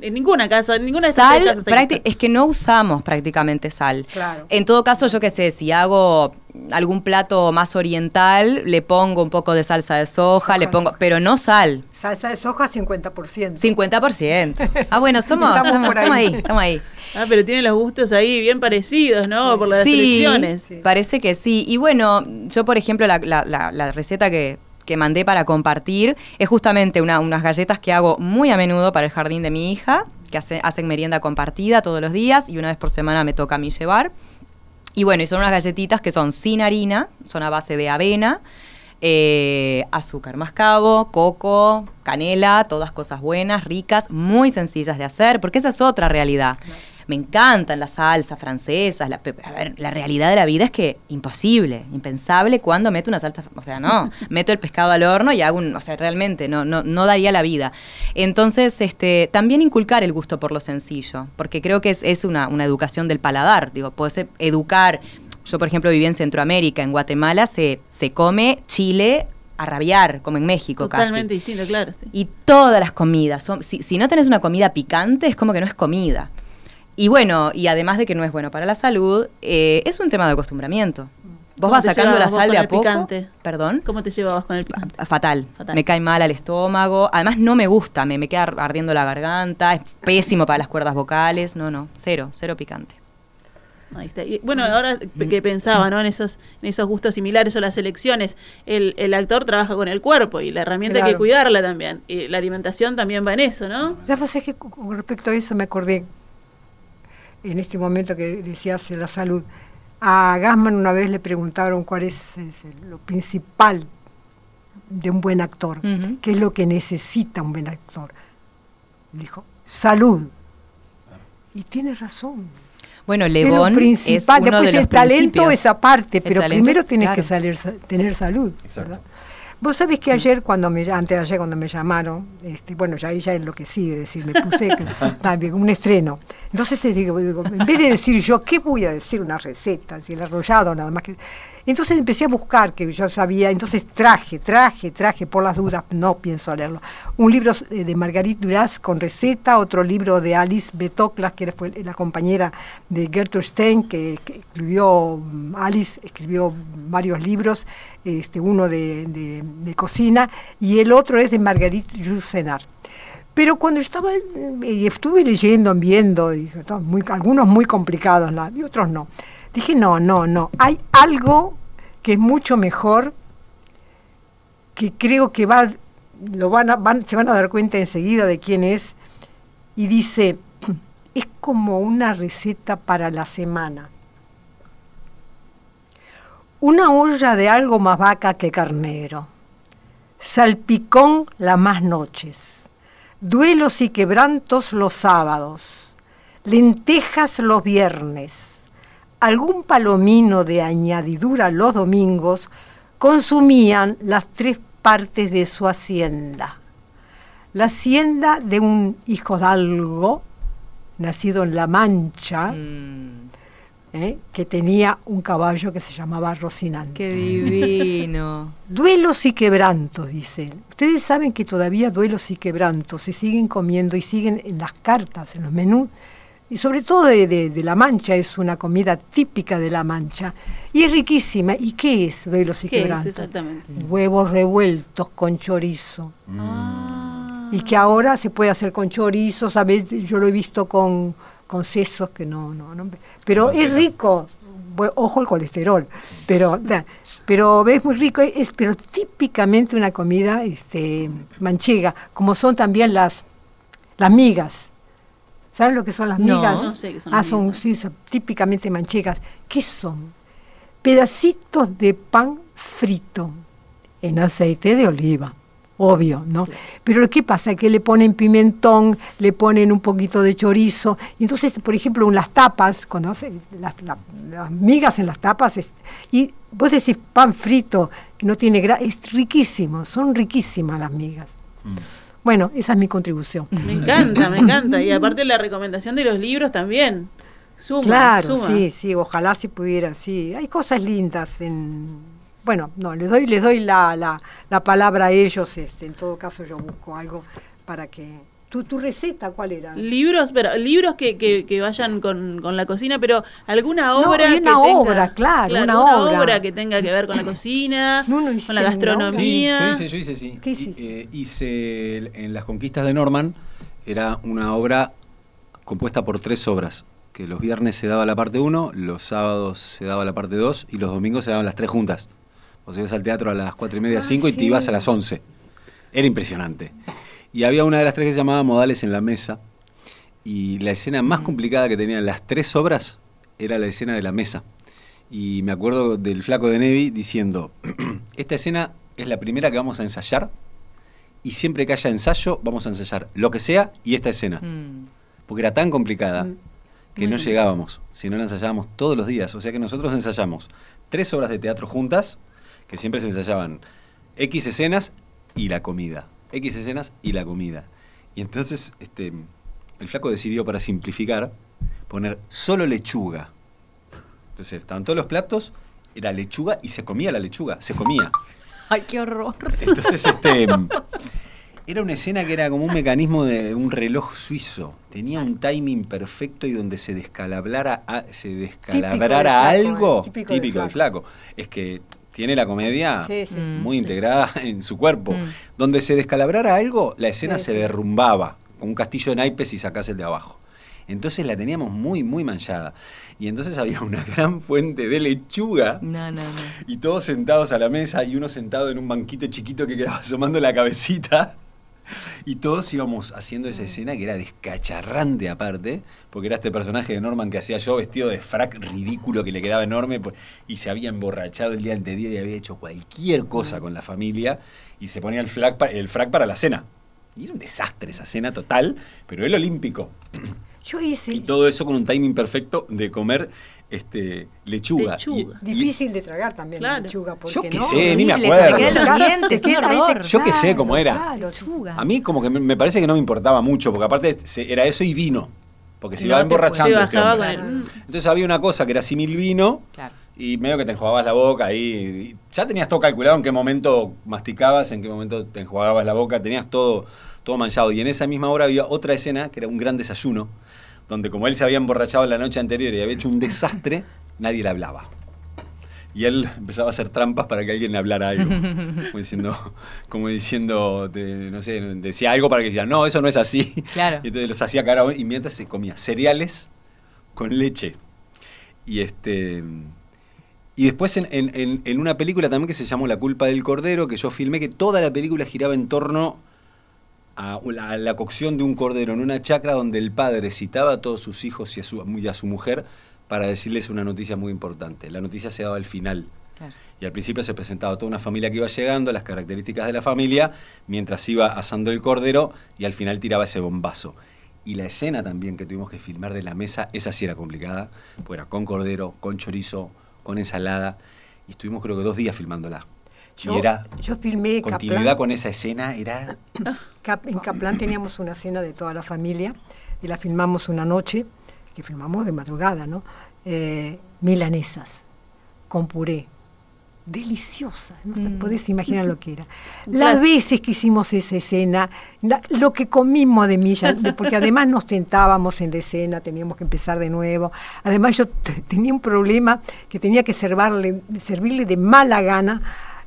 En ninguna casa, en ninguna de sal, casas es que no usamos prácticamente sal. Claro. En todo caso, yo qué sé, si hago algún plato más oriental, le pongo un poco de salsa de soja, le pongo, pero no sal. Salsa de soja 50%. 50%. Ah, bueno, [LAUGHS] somos, estamos, ahí. estamos ahí. Ah, pero tiene los gustos ahí bien parecidos, ¿no? Por las sí, Parece que sí. Y bueno, yo por ejemplo la, la, la receta que que mandé para compartir es justamente unas galletas que hago muy a menudo para el jardín de mi hija, que hacen merienda compartida todos los días y una vez por semana me toca a mí llevar. Y bueno, y son unas galletitas que son sin harina, son a base de avena, eh, azúcar mascabo, coco, canela, todas cosas buenas, ricas, muy sencillas de hacer, porque esa es otra realidad me encantan las salsas francesas. La, a ver, la realidad de la vida es que imposible, impensable cuando meto una salsa, o sea, no, [LAUGHS] meto el pescado al horno y hago un, o sea, realmente no, no, no daría la vida. Entonces, este, también inculcar el gusto por lo sencillo, porque creo que es, es una, una educación del paladar, digo, puedes educar. Yo, por ejemplo, viví en Centroamérica, en Guatemala se, se come chile a rabiar, como en México Totalmente distinto, claro. Y todas las comidas, son, si, si, no tenés una comida picante, es como que no es comida. Y bueno, y además de que no es bueno para la salud, eh, es un tema de acostumbramiento. Vos vas sacando la sal de a poco. Picante? ¿Perdón? ¿Cómo te llevabas con el picante? Ah, fatal. Me cae mal al estómago. Además, no me gusta. Me, me queda ardiendo la garganta. Es pésimo para las cuerdas vocales. No, no. Cero. Cero picante. Ahí está. bueno, ahora que pensaba, ¿no? En esos, en esos gustos similares o las elecciones, el, el actor trabaja con el cuerpo y la herramienta hay que cuidarla también. Y la alimentación también va en eso, ¿no? Ya es que con respecto a eso me acordé en este momento que decías la salud. A Gassman una vez le preguntaron cuál es, lo principal de un buen actor, qué es lo que necesita un buen actor. Dijo, salud. Y tiene razón. Bueno, Lebón es uno Después el talento es aparte, pero primero tienes que salir, tener salud. Vos sabés que ayer, cuando me, antes de ayer cuando me llamaron, este, bueno, ya ella enloquecí, de decir, me puse también [LAUGHS] un estreno. Entonces digo, en vez de decir yo, ¿qué voy a decir? Una receta, si el arrollado, nada más que... Entonces empecé a buscar, que yo sabía, entonces traje, traje, traje, por las dudas, no pienso leerlo, un libro eh, de Marguerite Duras con receta, otro libro de Alice Betoclas, que fue la compañera de Gertrude Stein, que, escribió, mm, Alice escribió varios libros, este, uno de, cocina, y el otro es de Marguerite Yourcenar. Pero cuando estaba, eh, estuve leyendo, viendo, y, muy, algunos muy complicados y otros no. Dije, no, no, no. Hay algo que es mucho mejor, que creo que va, lo van, se van a dar cuenta enseguida de quién es, y dice, [CLEARS THROAT] es como una receta para la semana. Una olla de algo más vaca que carnero. Salpicón las más noches. Duelos y quebrantos los sábados lentejas los viernes, algún palomino de añadidura los domingos, consumían las tres partes de su hacienda. La hacienda de un hijo algo, nacido en La Mancha, Mm, ¿eh? que tenía un caballo que se llamaba Rocinante. qué divino. [LAUGHS] Duelos y quebrantos, dice él. Ustedes saben que todavía duelos y quebrantos se siguen comiendo y siguen en las cartas, en los menús, y sobre todo de, de- de La Mancha, es una comida típica de La Mancha. Y es riquísima. ¿Y qué es duelos y ¿Qué es quebrantos? exactamente? Huevos revueltos con chorizo. Ah. Y que ahora se puede hacer con chorizo, ¿sabes? Yo lo he visto con, con sesos que no, no, no. Pero es rico. Ojo el colesterol. Pero, pero es muy rico, es pero típicamente una comida este, manchega, como son también las, las migas. ¿Saben lo que son las migas? No sé qué son ah, las son, migas. sí, son típicamente manchegas. ¿Qué son? Pedacitos de pan frito en aceite de oliva, obvio, ¿no? Pero ¿qué pasa? Que le ponen pimentón, le ponen un poquito de chorizo, entonces, por ejemplo, en las tapas, cuando hacen las, la- las migas en las tapas, es- y vos decís pan frito, que no tiene grasa, es riquísimo, son riquísimas las migas. Bueno, esa es mi contribución. Me encanta, me encanta. Y aparte la recomendación de los libros también. Suma, Claro, suma. sí, sí, ojalá si pudiera, sí. Hay cosas lindas en... Bueno, no, les doy, les doy la, la, la palabra a ellos, este, en todo caso yo busco algo para que... ¿Tu, tu receta cuál era? Libros, pero libros que, que, que vayan con, con la cocina, pero alguna No, obra hay que una tenga, obra, claro, una obra. que tenga que ver con la cocina, [CLEARS THROAT] No, no con la obra. Sí, gastronomía. yo hice, yo hice, sí. ¿Qué Y, hiciste? eh, hice el- en las conquistas de Norman, era una obra compuesta por tres obras, que los viernes se daba la parte 1, los sábados se daba la parte 2 y los domingos se daban las tres juntas. O sea, ibas al teatro a las cuatro y media, Ah, cinco y te ibas a las 11. Era impresionante. Y había una de las tres que se llamaba Modales en la Mesa. Y la escena más complicada que tenían las tres obras era la escena de la mesa. Y me acuerdo del flaco de Nevi diciendo, [CLEARS THROAT] esta escena es la primera que vamos a ensayar y siempre que haya ensayo vamos a ensayar lo que sea y esta escena. Mm. Porque era tan complicada Mm. que no llegábamos, si no la ensayábamos todos los días. O sea que nosotros ensayamos tres obras de teatro juntas, que siempre se ensayaban X escenas y la comida. X escenas y la comida. Y entonces este, el flaco decidió, para simplificar, poner solo lechuga. Entonces estaban todos los platos, era lechuga y se comía la lechuga, se comía. [LAUGHS] Ay, qué horror. Entonces, este. Era una escena que era como un mecanismo de un reloj suizo. Tenía un timing perfecto y donde se descalablara, se descalabrara flaco, algo eh, típico típico, del del flaco. Es que tiene la comedia Sí, sí. Mm. muy integrada [LAUGHS] en su cuerpo. Mm. Donde se descalabrara algo, la escena Sí, se sí. derrumbaba, como un castillo de naipes y sacás el de abajo. Entonces la teníamos muy, muy manchada. Y entonces había [LAUGHS] una gran fuente de lechuga. No, no, no. Y todos sentados a la mesa y uno sentado en un banquito chiquito que quedaba asomando la cabecita. [LAUGHS] Y todos íbamos haciendo esa escena que era descacharrante aparte, porque era este personaje de Norman que hacía yo vestido de frac ridículo que le quedaba enorme por- y se había emborrachado el día anterior y había hecho cualquier cosa con la familia y se ponía el frac, pa- el frac para la cena. Y era un desastre esa cena total, pero el olímpico. Yo hice... Y todo eso con un timing perfecto de comer este, lechuga. Lechuga. Y- y- Difícil de tragar también la lechuga. porque Yo qué no, sé, ni me acuerdo. se los dientes, te- horror. Yo qué sé cómo era. claro, Lechuga. A mí como que me, me parece que no me importaba mucho, porque aparte se- era eso y vino. Porque se No iba emborrachando. Te este bajaba hombre. con el... mm. Entonces había una cosa que era simil vino Claro. y medio que te enjuagabas la boca ahí. y ya tenías todo calculado en qué momento masticabas, en qué momento te enjuagabas la boca, tenías todo, todo manchado. Y en esa misma hora había otra escena que era un gran desayuno, donde como él se había emborrachado la noche anterior y había hecho un desastre, nadie le hablaba. Y él empezaba a hacer trampas para que alguien le hablara algo. [LAUGHS] Como diciendo, como diciendo no sé, decía algo para que decía, no, eso no es así. Claro. Y entonces los hacía cara y mientras se comía cereales con leche. Y este. Y después en- en una película también que se llamó La culpa del cordero, que yo filmé, que toda la película giraba en torno a la, a la cocción de un cordero en una chacra donde el padre citaba a todos sus hijos y a su, y a su mujer para decirles una noticia muy importante. La noticia se daba al final. Claro. Y al principio se presentaba toda una familia que iba llegando, las características de la familia, mientras iba asando el cordero y al final tiraba ese bombazo. Y la escena también que tuvimos que filmar de la mesa, esa sí era complicada, pues era con cordero, con chorizo, con ensalada. Y estuvimos creo que dos días filmándola. Yo, y era yo filmé continuidad Kaplan. con esa escena, era... [COUGHS] En Caplan teníamos una cena de toda la familia y la filmamos una noche, que filmamos de madrugada, ¿no? Eh, milanesas, con puré. Deliciosa, no Mm. podés imaginar lo que era. [LAUGHS] Las veces que hicimos esa escena, la- lo que comimos de milla, porque además nos sentábamos en la escena, teníamos que empezar de nuevo. Además yo tenía un problema que tenía que servirle, servirle de mala gana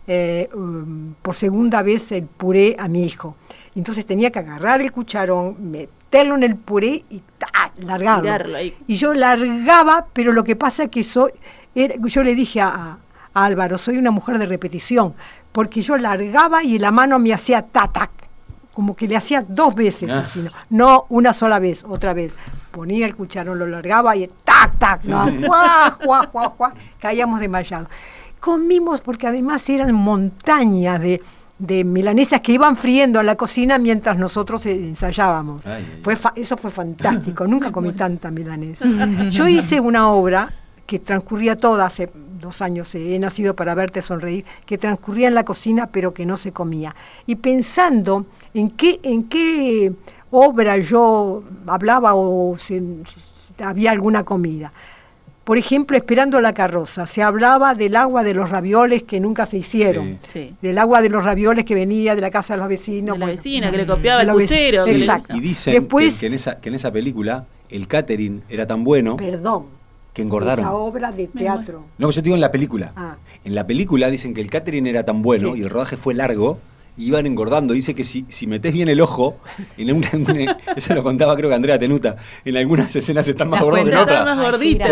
eh, um, por segunda vez el puré a mi hijo. Entonces tenía que agarrar el cucharón, meterlo en el puré y largarlo. Y yo largaba, pero lo que pasa es que soy, era- yo le dije a, a Álvaro, soy una mujer de repetición, porque yo largaba y la mano me hacía tatac, como que le hacía dos veces Ah. así, ¿no? no una sola vez, otra vez. Ponía el cucharón, lo largaba y tac, tac, no, juá, juá, juá, juá, caíamos desmayados. Comimos porque además eran montañas de, de milanesas que iban friendo en la cocina mientras nosotros eh, ensayábamos. Ay, ay, Fue fa- eso fue fantástico, [LAUGHS] nunca comí tanta milanesa. [LAUGHS] Yo hice una obra que transcurría toda hace dos años, eh, he nacido para verte sonreír, que transcurría en la cocina pero que no se comía. Y pensando en qué, en qué obra yo hablaba o si había alguna comida. Por ejemplo, esperando la carroza, se hablaba del agua de los ravioles que nunca se hicieron, Sí. Sí. del agua de los ravioles que venía de la casa de los vecinos. De la bueno, vecina, que le copiaba el puchero, Exacto. Y dicen Después, que, que en esa, que en esa película el catering era tan bueno perdón, que engordaron. esa obra de teatro. No, yo te digo en la película. Ah. En la película dicen que el catering era tan bueno Sí. y el rodaje fue largo, y iban engordando. Dice que si, si metés bien el ojo, en una, en una- [LAUGHS] eso lo contaba creo que Andrea Tenuta, en algunas escenas están más gordos que en otras.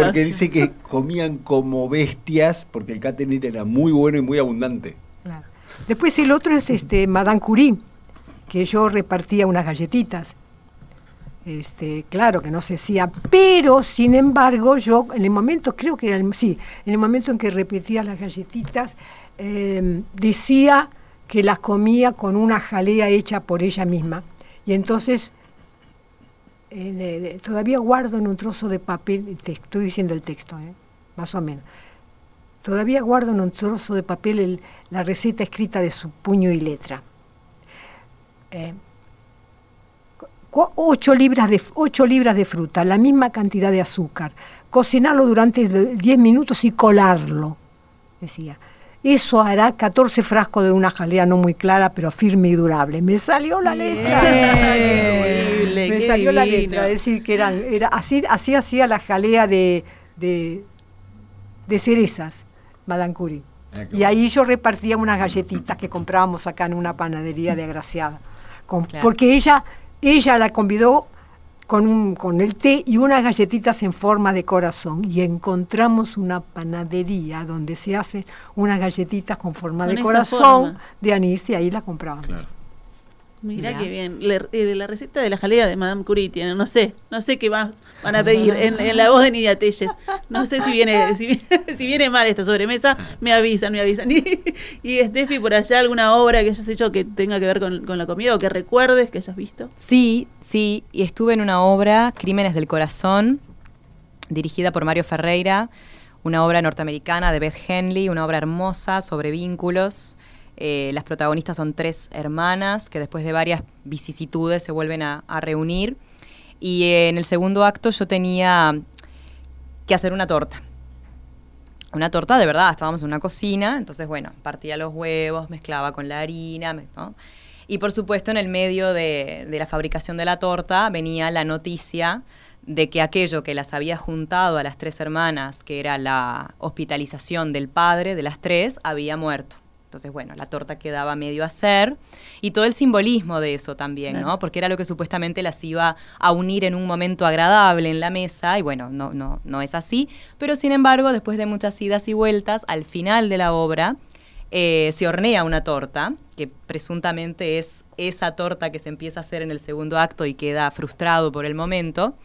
Porque dice que comían como bestias, porque el catering era muy bueno y muy abundante. Claro. Después el otro es este Madame Curie, que yo repartía unas galletitas. Este, claro que no se hacía, pero sin embargo yo en el momento, creo que era el, sí, en el momento en que repetía las galletitas, eh, decía que las comía con una jalea hecha por ella misma. Y entonces eh, todavía guardo en un trozo de papel, te estoy diciendo el texto, eh, más o menos. Todavía guardo en un trozo de papel el- la receta escrita de su puño y letra. Eh, ocho, libras de, ocho libras de fruta, la misma cantidad de azúcar, cocinarlo durante de- 10 minutos y colarlo, decía. Eso hará 14 frascos de una jalea no muy clara, pero firme y durable. Me salió la letra. [LAUGHS] Me salió la letra. Es decir, que eran, era así, así hacía la jalea de, de, de cerezas, Madame Curie. Ah, Y ahí yo repartía unas galletitas que comprábamos acá en una panadería de Agraciada. Con- Claro. Porque ella, ella la convidó con, un, con el té y unas galletitas en forma de corazón. Y encontramos una panadería donde se hacen unas galletitas con forma Con de corazón forma. de anís y ahí las comprábamos. Mira Mirá. qué bien. Le- eh, la receta de la jalea de Madame Curie tiene, no sé, no sé qué más van a pedir en, en la voz de Nidia Telles. No sé si viene, si, viene- [LAUGHS] si viene mal esta sobremesa, me avisan, me avisan. Y, [LAUGHS] y Steffi, por allá alguna obra que hayas hecho que tenga que ver con, con la comida o que recuerdes que hayas visto. Sí, sí, y estuve en una obra, Crímenes del Corazón, dirigida por Mario Ferreira, una obra norteamericana de Beth Henley, una obra hermosa sobre vínculos. Eh, las protagonistas son tres hermanas que después de varias vicisitudes se vuelven a, reunir. Y eh, en el segundo acto yo tenía que hacer una torta. Una torta de verdad, estábamos en una cocina, entonces bueno, partía los huevos, mezclaba con la harina. Y por supuesto en el medio de la fabricación de la torta venía la noticia de que aquello que las había juntado a las tres hermanas, que era la hospitalización del padre de las tres, había muerto. Entonces, bueno, la torta quedaba medio a hacer y todo el simbolismo de eso también, ¿no? Porque era lo que supuestamente las iba a unir en un momento agradable en la mesa y bueno, no, no, no es así. Pero sin embargo, después de muchas idas y vueltas, al final de la obra eh, se hornea una torta, que presuntamente es esa torta que se empieza a hacer en el segundo acto y queda frustrado por el momento.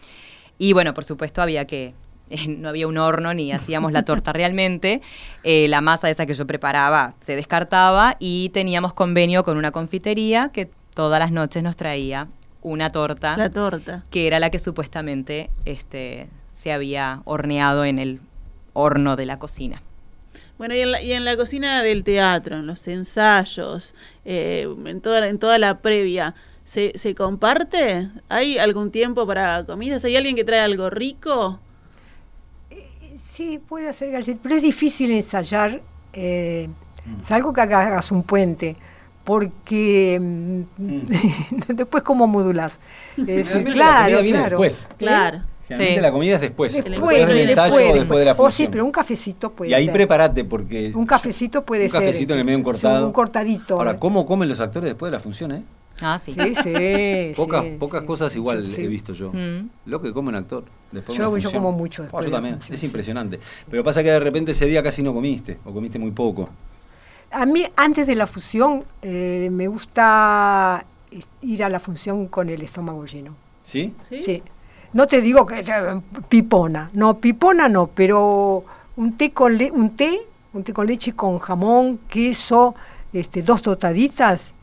Y bueno, por supuesto había que, [LAUGHS] eh, no había un horno ni hacíamos la torta realmente. Eh, la masa esa que yo preparaba se descartaba y teníamos convenio con una confitería que todas las noches nos traía una torta, La torta. que era la que supuestamente este, se había horneado en el horno de la cocina. Bueno, y en, la, y en la cocina del teatro, en los ensayos, eh, en, toda, en toda la previa, ¿se, ¿se comparte? ¿Hay algún tiempo para comidas? ¿Hay alguien que trae algo rico? Sí, puede hacer galletas, pero es difícil ensayar, eh, salvo que hagas un puente, porque mm, [LAUGHS] después cómo modulas. [LAUGHS] Claro, comida viene claro. después. Claro. Generalmente Sí. la comida es después. Después, Después del ensayo después. o después de la O sí, función. pero un cafecito puede y ahí ser. prepárate porque... Un cafecito puede un ser. cafecito en el medio un cortado. Un cortadito. Ahora, ¿cómo comen los actores después de la función, eh? Ah, sí. Sí, sí. [LAUGHS] Pocas, sí, pocas sí. cosas igual Sí. he visto yo. Mm. Lo que come un actor. Después de Yo- yo como mucho después yo de la también. función, es sí. impresionante. Pero pasa que de repente ese día casi no comiste. O comiste muy poco. A mí, antes de la fusión, eh, me gusta ir a la función con el estómago lleno. ¿Sí? ¿Sí? Sí. No te digo que eh, pipona, no, pipona no, pero un té con le- un té, un té con leche con jamón, queso, este, dos tostaditas,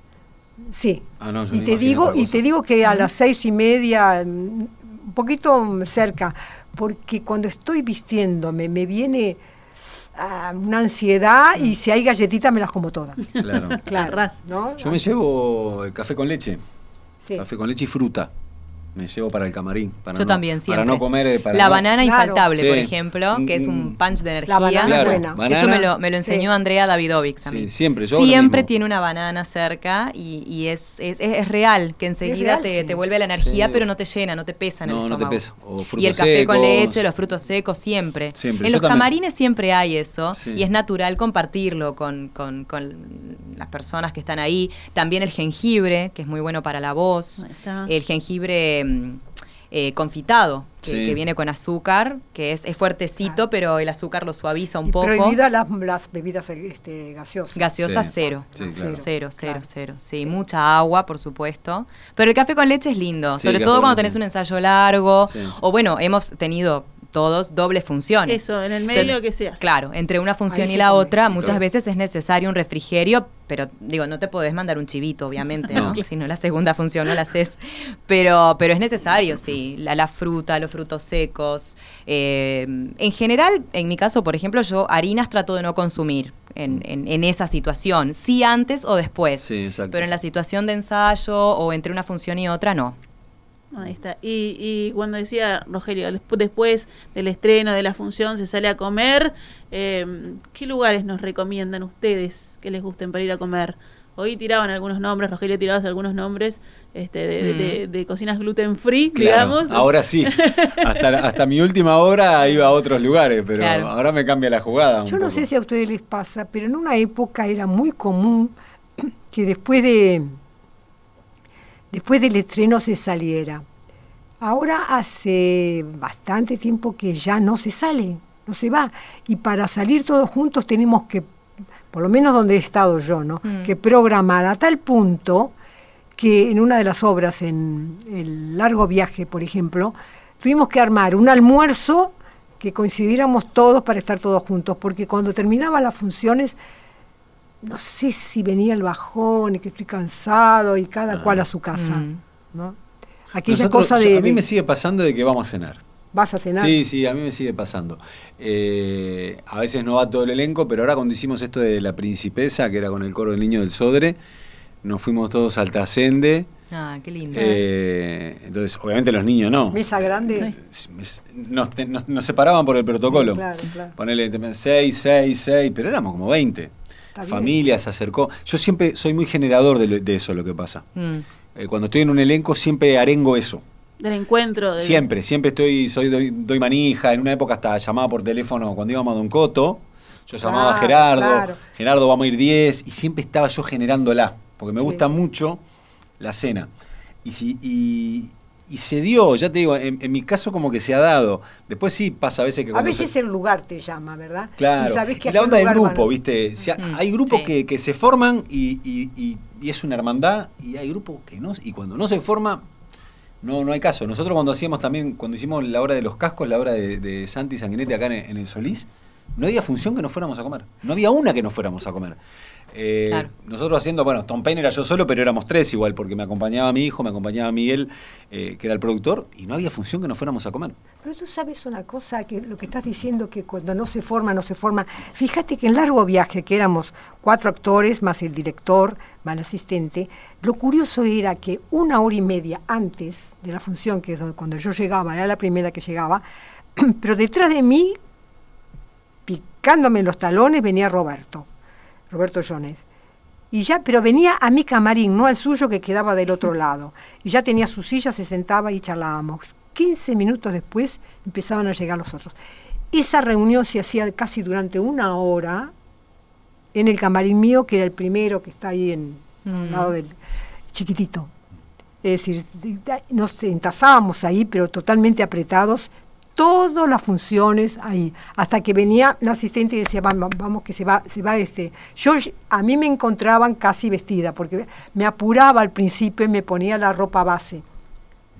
sí. Ah, no, y te digo, y te digo que a las seis y media, un poquito cerca, porque cuando estoy vistiéndome me viene ah, una ansiedad y si hay galletitas me las como todas. Claro. [LAUGHS] Claro. ¿no? Yo me llevo café con leche. Sí. Café con leche y fruta. Me llevo para el camarín. Para Yo no- también, siempre. Para no comer. eh, Para la no- banana Claro. infaltable, por Sí. ejemplo, que es un Mm. punch de energía. La banana Claro, es buena. banana- Eso me lo, me lo enseñó Sí. Andrea Davidovic. Sí, siempre, yo Siempre tiene una banana cerca y, y es, es, es- es real, que enseguida real, te, sí. te vuelve la energía, Sí. pero no te llena, no te pesa en el No, no te estómago. pesa. O y el café con leche, los frutos secos, siempre. Siempre, En yo los también. camarines siempre hay eso Sí. y es natural compartirlo con, con- con las personas que están ahí. También el jengibre, que es muy bueno para la voz. El jengibre mm, eh, confitado, que, Sí. que viene con azúcar, que es, es fuertecito, pero el azúcar lo suaviza un Y poco. prohibida las, las bebidas este, gaseosas. Gaseosa Sí. cero. Sí, claro. Cero, cero, Claro. cero. Sí, mucha agua, por supuesto. Pero el café con leche es lindo, Sí, sobre todo cuando tenés un ensayo largo. Sí. O bueno, hemos tenido todos dobles funciones. Eso, en el medio que se hace. Claro, entre una función Ahí y la come. otra, muchas Claro. veces es necesario un refrigerio, pero digo, no te podés mandar un chivito, obviamente, [LAUGHS] ¿no? No. Si no la segunda función no la haces. Pero, pero es necesario, sí. La, la fruta, los frutos secos. eh, en general, en mi caso, por ejemplo, yo harinas trato de no consumir. En, en- en esa situación, sí antes o después, Sí, exacto. pero en la situación de ensayo o entre una función y otra no. Ahí está. Y, y cuando decía Rogelio, despu- después del estreno de la función se sale a comer, eh, ¿qué lugares nos recomiendan ustedes que les gusten para ir a comer? Hoy tiraban algunos nombres, Rogelio tiraba algunos nombres este, de, de- Mm. de- de cocinas gluten free, Claro, digamos. ahora sí. Hasta, hasta mi última hora iba a otros lugares, pero Claro. ahora me cambia la jugada. un Yo no poco. sé si a ustedes les pasa, pero en una época era muy común que después de después del estreno se saliera. Ahora hace bastante tiempo que ya no se sale, no se va. Y para salir todos juntos tenemos que, por lo menos donde he estado yo, ¿no? Mm. Que programar a tal punto que en una de las obras, en el largo viaje, por ejemplo, tuvimos que armar un almuerzo que coincidiéramos todos para estar todos juntos, porque cuando terminaban las funciones, no sé si venía el bajón y que estoy cansado y cada cual a su casa, Mm. ¿no? Aquella Nosotros- cosa yo- de, a mí de- me sigue pasando de que vamos a cenar. vas a cenar. Sí, sí, a mí me sigue pasando. Eh, a veces no va todo el elenco, pero ahora cuando hicimos esto de La Principesa, que era con el coro del Niño del Sodre, nos fuimos todos al Trascende. Ah, qué lindo. Eh, entonces, obviamente los niños no. Mesa grande. Nos, nos- nos separaban por el protocolo. Claro, claro. Ponele 6, 6, 6, pero éramos como 20. Está bien. Familia se acercó. Yo siempre soy muy generador de, lo- de eso, lo que pasa. Mm. Eh, cuando estoy en un elenco siempre arengo eso. Del encuentro. del- Siempre, siempre estoy, soy doy, doy manija. En una época hasta llamaba por teléfono cuando íbamos a Don Coto. Yo llamaba a Gerardo. claro. Gerardo, vamos a ir 10. Y siempre estaba yo generándola. Porque me Sí. gusta mucho la cena. Y, si, y, y se dio, ya te digo, en, en mi caso como que se ha dado. Después sí pasa a veces que A veces se- el lugar te llama, ¿verdad? Claro. Si sabés que y a la onda del grupo, van. ¿viste? Si ha- Mm, hay grupos sí. que, que se forman y, y- y- y es una hermandad, y hay grupos que no. Y cuando no se forma, no, no hay caso. Nosotros cuando hacíamos también, cuando hicimos la hora de los cascos, la hora de, de Santi Sanguinete acá en, en el Solís, no había función que no fuéramos a comer. No había una que no fuéramos a comer. Eh, Claro. Nosotros haciendo, bueno, Tom Payne era yo solo, pero éramos tres igual, porque me acompañaba mi hijo, me acompañaba Miguel, eh, que era el productor, y no había función que nos fuéramos a comer. Pero tú sabes una cosa, que lo que estás diciendo, que cuando no se forma, no se forma. Fíjate que en largo viaje, que éramos cuatro actores, más el director, más el asistente, lo curioso era que una hora y media antes de la función, que es donde- cuando yo llegaba, era la primera que llegaba, [CLEARS THROAT] pero detrás de mí, picándome en los talones, venía Roberto, Roberto Jones. Y ya, pero venía a mi camarín, no al suyo que quedaba del otro [LAUGHS] lado. Y ya tenía su silla, se sentaba y charlábamos. 15 minutos después empezaban a llegar los otros. Esa reunión se hacía casi durante una hora en el camarín mío, que era el primero que está ahí en, al Mm. lado del chiquitito. Es decir, nos entazábamos ahí, pero totalmente apretados, todas las funciones ahí, hasta que venía la asistente y decía, vamos, vamos que se va, se va este. Yo a mí me encontraban casi vestida, porque me apuraba al principio y me ponía la ropa base,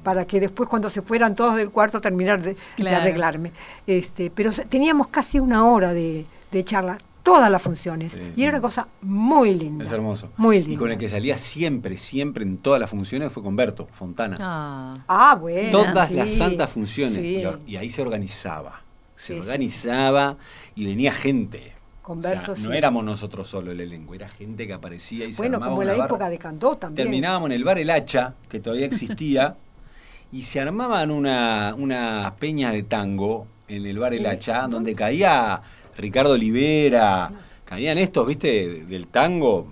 para que después cuando se fueran todos del cuarto terminar de, de arreglarme. Este, pero teníamos casi una hora de, de charla, todas las funciones, Sí. y era una cosa muy linda. Es hermoso. Muy linda. Y con el que salía siempre, siempre en todas las funciones fue con Berto Fontana. Ah. Ah, bueno. Todas sí, las santas funciones. sí. Y, ahí se organizaba. Se Sí, sí. organizaba y venía gente. Con O sea, Berto, no sí. éramos nosotros solo el elenco, era gente que aparecía y se Bueno, armaba como en la barra. época de Cantó también. Terminábamos en el bar El Hacha, que todavía existía, [LAUGHS] y se armaban una, una peña de tango en el bar El Hacha, donde caía Ricardo Olivera, caían estos, viste, del tango,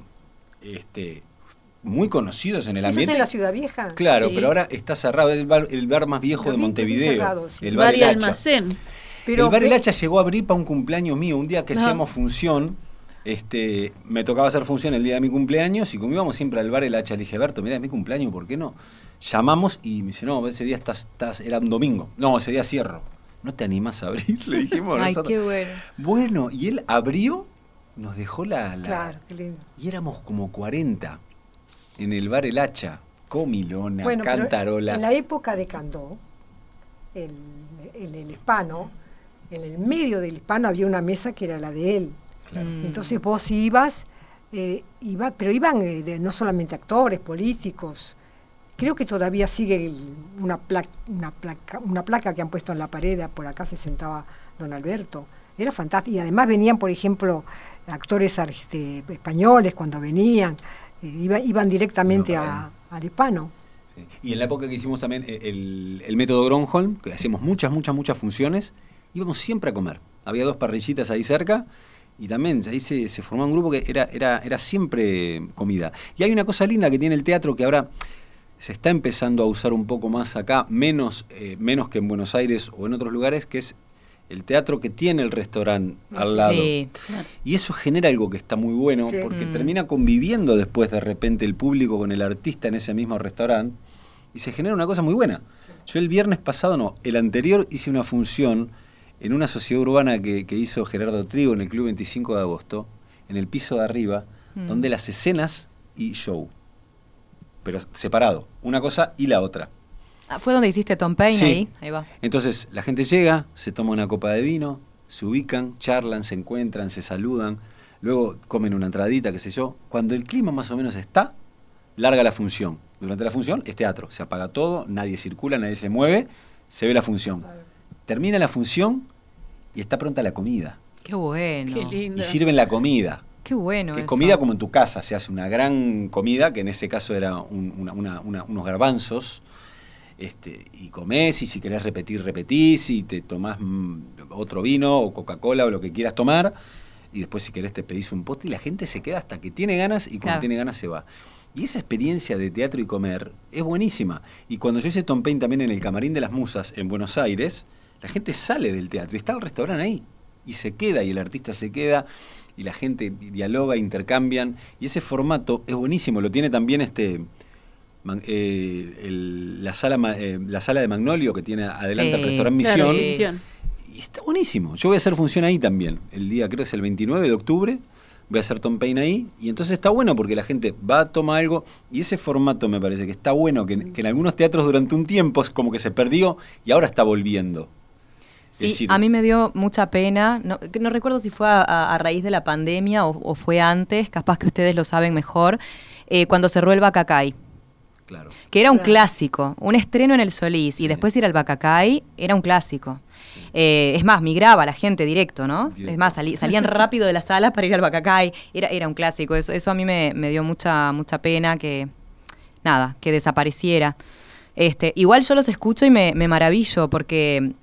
este, muy conocidos en el ¿Eso es ambiente. en la Ciudad Vieja? Claro, Sí. pero ahora está cerrado el bar, el bar más viejo de También Montevideo. cerrado, sí. El bar El Hacha. almacén. Pero el bar El Hacha llegó a abrir para un cumpleaños mío. Un día que No. hacíamos función, este, me tocaba hacer función el día de mi cumpleaños y como íbamos siempre al bar El Hacha, le dije, Berto, mira, es mi cumpleaños, ¿por qué no? Llamamos y me dice, no, ese día estás, estás, era un domingo. No, ese día cierro. ¿No te animás a abrir? [LAUGHS] Le dijimos Ay, nosotros. qué bueno. Bueno, y él abrió, nos dejó la... la- Claro, qué lindo. Y éramos como 40 en el bar El Hacha. Comilona, Bueno, cantarola. en la época de Candó, el, el, el hispano, en el medio del hispano había una mesa que era la de él. Claro. Mm. Entonces vos ibas, eh, iba, pero iban eh, de- no solamente actores, políticos. Creo que todavía sigue una, pla- una, placa, una placa que han puesto en la pared, por acá se sentaba don Alberto. Era fantástico. Y además venían, por ejemplo, actores este, españoles cuando venían, eh, iba- iban directamente No, a- al hispano. Sí. Y en la época que hicimos también eh, el, el método Gronholm, que hacíamos muchas, muchas, muchas funciones, íbamos siempre a comer. Había dos parrillitas ahí cerca y también ahí se, se formaba un grupo que era, era, era siempre comida. Y hay una cosa linda que tiene el teatro que ahora se está empezando a usar un poco más acá, menos, eh, menos que en Buenos Aires o en otros lugares, que es el teatro que tiene el restaurante al lado. Sí. Y eso genera algo que está muy bueno, Sí. porque Mm. termina conviviendo después de repente el público con el artista en ese mismo restaurante y se genera una cosa muy buena. Yo el viernes pasado, no, el anterior hice una función en una sociedad urbana que, que hizo Gerardo Trigo en el Club 25 de Agosto, en el piso de arriba, Mm. donde las escenas y show. Pero separado, una cosa y la otra. Ah, ¿Fue donde hiciste Tom Payne Sí. ahí? Ahí va. Entonces la gente llega, se toma una copa de vino, se ubican, charlan, se encuentran, se saludan, luego comen una entradita, qué sé yo. Cuando el clima más o menos está, larga la función. Durante la función es teatro, se apaga todo, nadie circula, nadie se mueve, se ve la función. Termina la función y está pronta la comida. Qué bueno. Qué lindo. Y sirven la comida. Qué bueno. Que es eso. comida como en tu casa, se hace una gran comida, que en ese caso era un- una- una- una- unos garbanzos, este, y comés, y si querés repetir, repetís, y te tomás mm, otro vino o Coca-Cola o lo que quieras tomar, y después si querés te pedís un postre, y la gente se queda hasta que tiene ganas, y cuando Claro. tiene ganas se va. Y esa experiencia de teatro y comer es buenísima. Y cuando yo hice Tom Paine también en el Camarín de las Musas en Buenos Aires, la gente sale del teatro y está el restaurante ahí. Y se queda, y el artista se queda, y la gente dialoga, intercambian. Y ese formato es buenísimo. Lo tiene también este man- eh, el- la, sala, ma- eh, la sala de Magnolio que tiene adelante el Sí, restaurante Claro, Misión. sí. Misión. Y está buenísimo. Yo voy a hacer función ahí también. El día, creo que es el 29 de octubre. Voy a hacer Tom Paine ahí. Y entonces está bueno porque la gente va, toma algo. Y ese formato me parece que está bueno. Que, que en algunos teatros durante un tiempo es como que se perdió y ahora está volviendo. Sí, decir, a mí me dio mucha pena. No, recuerdo si fue a, a- a raíz de la pandemia o, o fue antes, capaz que ustedes lo saben mejor, eh, cuando cerró el Bacacay. Claro. Que era un Claro. clásico, un estreno en el Solís y después ir al Bacacay era un clásico. Eh, es más, migraba la gente directo, ¿no? Directo. Es más, salí- salían [LAUGHS] rápido de la sala para ir al Bacacay. Era, era un clásico. Eso, eso a mí me, me dio mucha, mucha pena que, nada, que desapareciera. Este, igual yo los escucho y me, me maravillo porque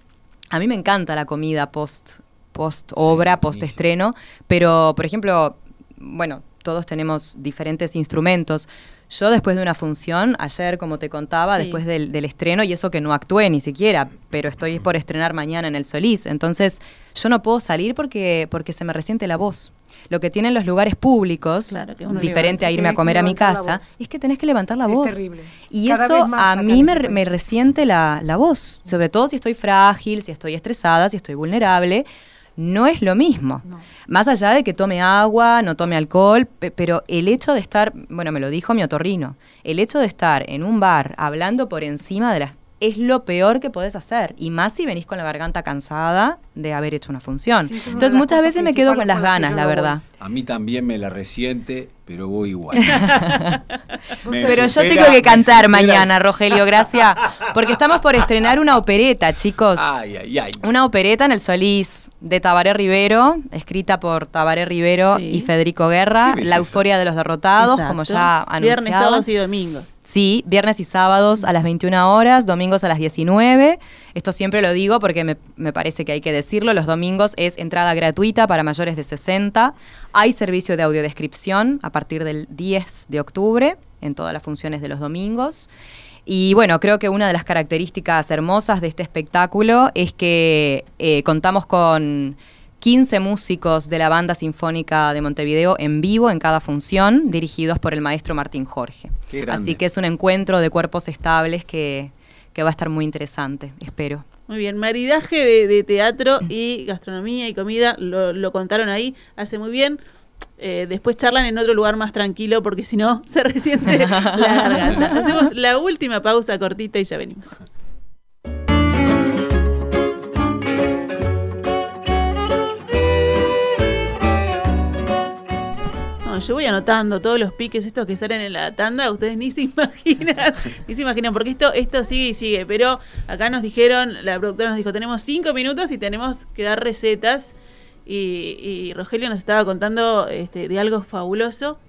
a mí me encanta la comida post, post obra, Sí, post estreno, pero por ejemplo, bueno, todos tenemos diferentes instrumentos. Yo después de una función, ayer como te contaba, Sí. después del, del estreno, y eso que no actué ni siquiera, pero estoy por estrenar mañana en el Solís, entonces yo no puedo salir porque, porque se me resiente la voz. Lo que tienen los lugares públicos, Claro, diferente a irme a comer a mi casa, es que tenés que levantar la Es voz. terrible. Y Cada eso a mí me, me resiente la, la voz, sobre todo si estoy frágil, si estoy estresada, si estoy vulnerable. No es lo mismo. No. Más allá de que tome agua, no tome alcohol, pe- pero el hecho de estar, bueno, me lo dijo mi otorrino, el hecho de estar en un bar hablando por encima de las... es lo peor que podés hacer. Y más si venís con la garganta cansada de haber hecho una función. Sí, Entonces muchas veces me quedo con las ganas, la voy. verdad. A mí también me la resiente, pero voy igual. [LAUGHS] Pero yo tengo que cantar mañana, Rogelio, gracias. Porque estamos por estrenar una opereta, chicos. Ay, ay, ay. Una opereta en el Solís de Tabaré Rivero, escrita por Tabaré Rivero Sí. y Federico Guerra, La euforia de los derrotados, como ya anunciaban. Viernes, sábados y domingos. Sí, viernes y sábados a las 21 horas, domingos a las 19. Esto siempre lo digo porque me, me parece que hay que decirlo. Los domingos es entrada gratuita para mayores de 60. Hay servicio de audiodescripción a partir del 10 de octubre en todas las funciones de los domingos. Y bueno, creo que una de las características hermosas de este espectáculo es que eh, contamos con 15 músicos de la Banda Sinfónica de Montevideo en vivo en cada función, dirigidos por el maestro Martín Jorge. Así que es un encuentro de cuerpos estables que, que va a estar muy interesante, espero. Muy bien, maridaje de, de teatro y gastronomía y comida, lo, contaron ahí, hace muy bien. Eh, después charlan en otro lugar más tranquilo porque si no [LAUGHS] se resiente la garganta. Hacemos la última pausa cortita y ya venimos. No, yo voy anotando todos los piques estos que salen en la tanda, ustedes ni se [LAUGHS] imaginan, ni se imaginan, porque esto, esto sigue y sigue, pero acá nos dijeron, la productora nos dijo, tenemos cinco minutos y tenemos que dar recetas, y, y Rogelio nos estaba contando este, de algo fabuloso,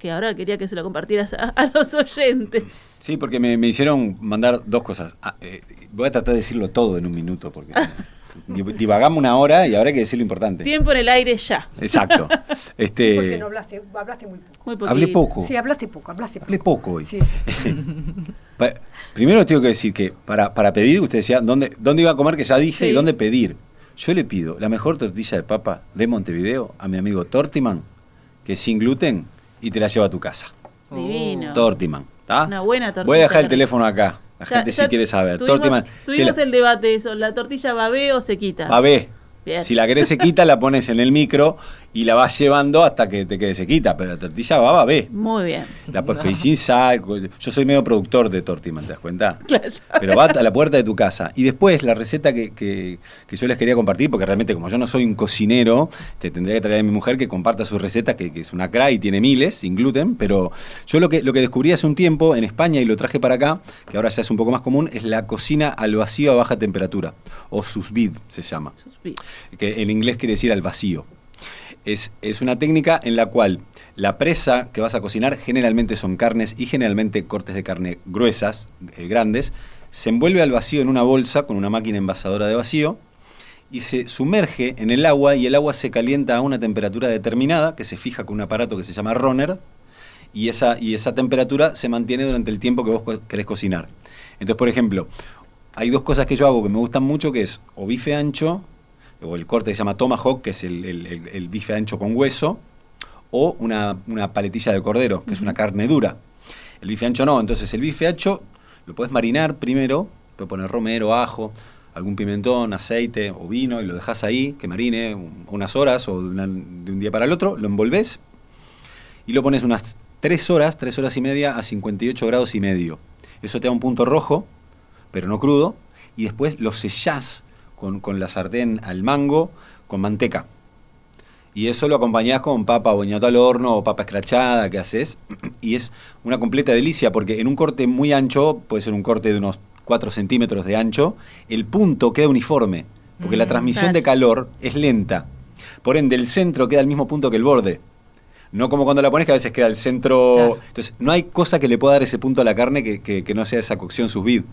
que ahora quería que se lo compartieras a, a los oyentes. Sí, porque me, me hicieron mandar dos cosas. Ah, eh, voy a tratar de decirlo todo en un minuto, porque [LAUGHS] divagamos una hora y ahora hay que decir lo importante. Tiempo en el aire ya, Exacto. [LAUGHS] Porque Este, no hablaste, hablaste muy poco. muy poquito. hablé poco. Sí, hablaste poco, hablaste poco. Hablé poco hoy. Sí, sí. [LAUGHS] Primero tengo que decir que para, para pedir, usted decía, ¿dónde, ¿dónde iba a comer? Que ya dije, Sí. y dónde pedir. Yo le pido la mejor tortilla de papa de Montevideo a mi amigo Tortiman, que es sin gluten, y te la lleva a tu casa. Divino. Tortiman. ¿tá? Una buena tortilla. Voy a dejar el teléfono acá. La Ya- gente ya si quiere saber. Tuvimos, Tortiman. te tuvimos la- el debate eso, ¿la tortilla babé o se quita? Babé. Bien. Si la querés sequita, la pones en el micro y la vas llevando hasta que te quede sequita. Pero la tortilla va babé. Muy bien. La puedes pedir sin sal. Yo soy medio productor de Tortiman, ¿te das cuenta? [LAUGHS] Claro. Pero va a la puerta de tu casa. Y después la receta que, que- que yo les quería compartir, porque realmente como yo no soy un cocinero, te tendría que traer a mi mujer que comparta sus recetas, que, que es una cra y tiene miles, sin gluten. Pero yo lo que, lo que descubrí hace un tiempo en España y lo traje para acá, que ahora ya es un poco más común, es la cocina al vacío a baja temperatura, o sous vide se llama Suspiro. que en inglés quiere decir al vacío. Es, es una técnica en la cual la presa que vas a cocinar generalmente son carnes y generalmente cortes de carne gruesas, eh, grandes, se envuelve al vacío en una bolsa con una máquina envasadora de vacío y se sumerge en el agua y el agua se calienta a una temperatura determinada que se fija con un aparato que se llama runner y esa, y esa temperatura se mantiene durante el tiempo que vos querés cocinar. Entonces, por ejemplo, hay dos cosas que yo hago que me gustan mucho, que es o bife ancho, o el corte que se llama tomahawk, que es el, el- el- el bife ancho con hueso, o una, una paletilla de cordero, que es una carne dura. El bife ancho no, entonces el bife ancho lo puedes marinar primero, puedes poner romero, ajo, algún pimentón, aceite o vino y lo dejas ahí, que marine un- unas horas o de, una- de un día para el otro, lo envolves y lo pones unas 3 horas, 3 horas y media a 58 grados y medio. Eso te da un punto rojo, pero no crudo, y después lo sellás con, con la sartén al mango con manteca. Y eso lo acompañás con papa boñato al horno o papa escrachada que haces. [CLEARS THROAT] Y es una completa delicia porque en un corte muy ancho, puede ser un corte de unos 4 centímetros de ancho, el punto queda uniforme. Porque la Mm, transmisión claro. de calor es lenta. Por ende, el centro queda al mismo punto que el borde. No como cuando la pones que a veces queda el centro... Claro. Entonces, no hay cosa que le pueda dar ese punto a la carne que, que- que no sea esa cocción sous vide.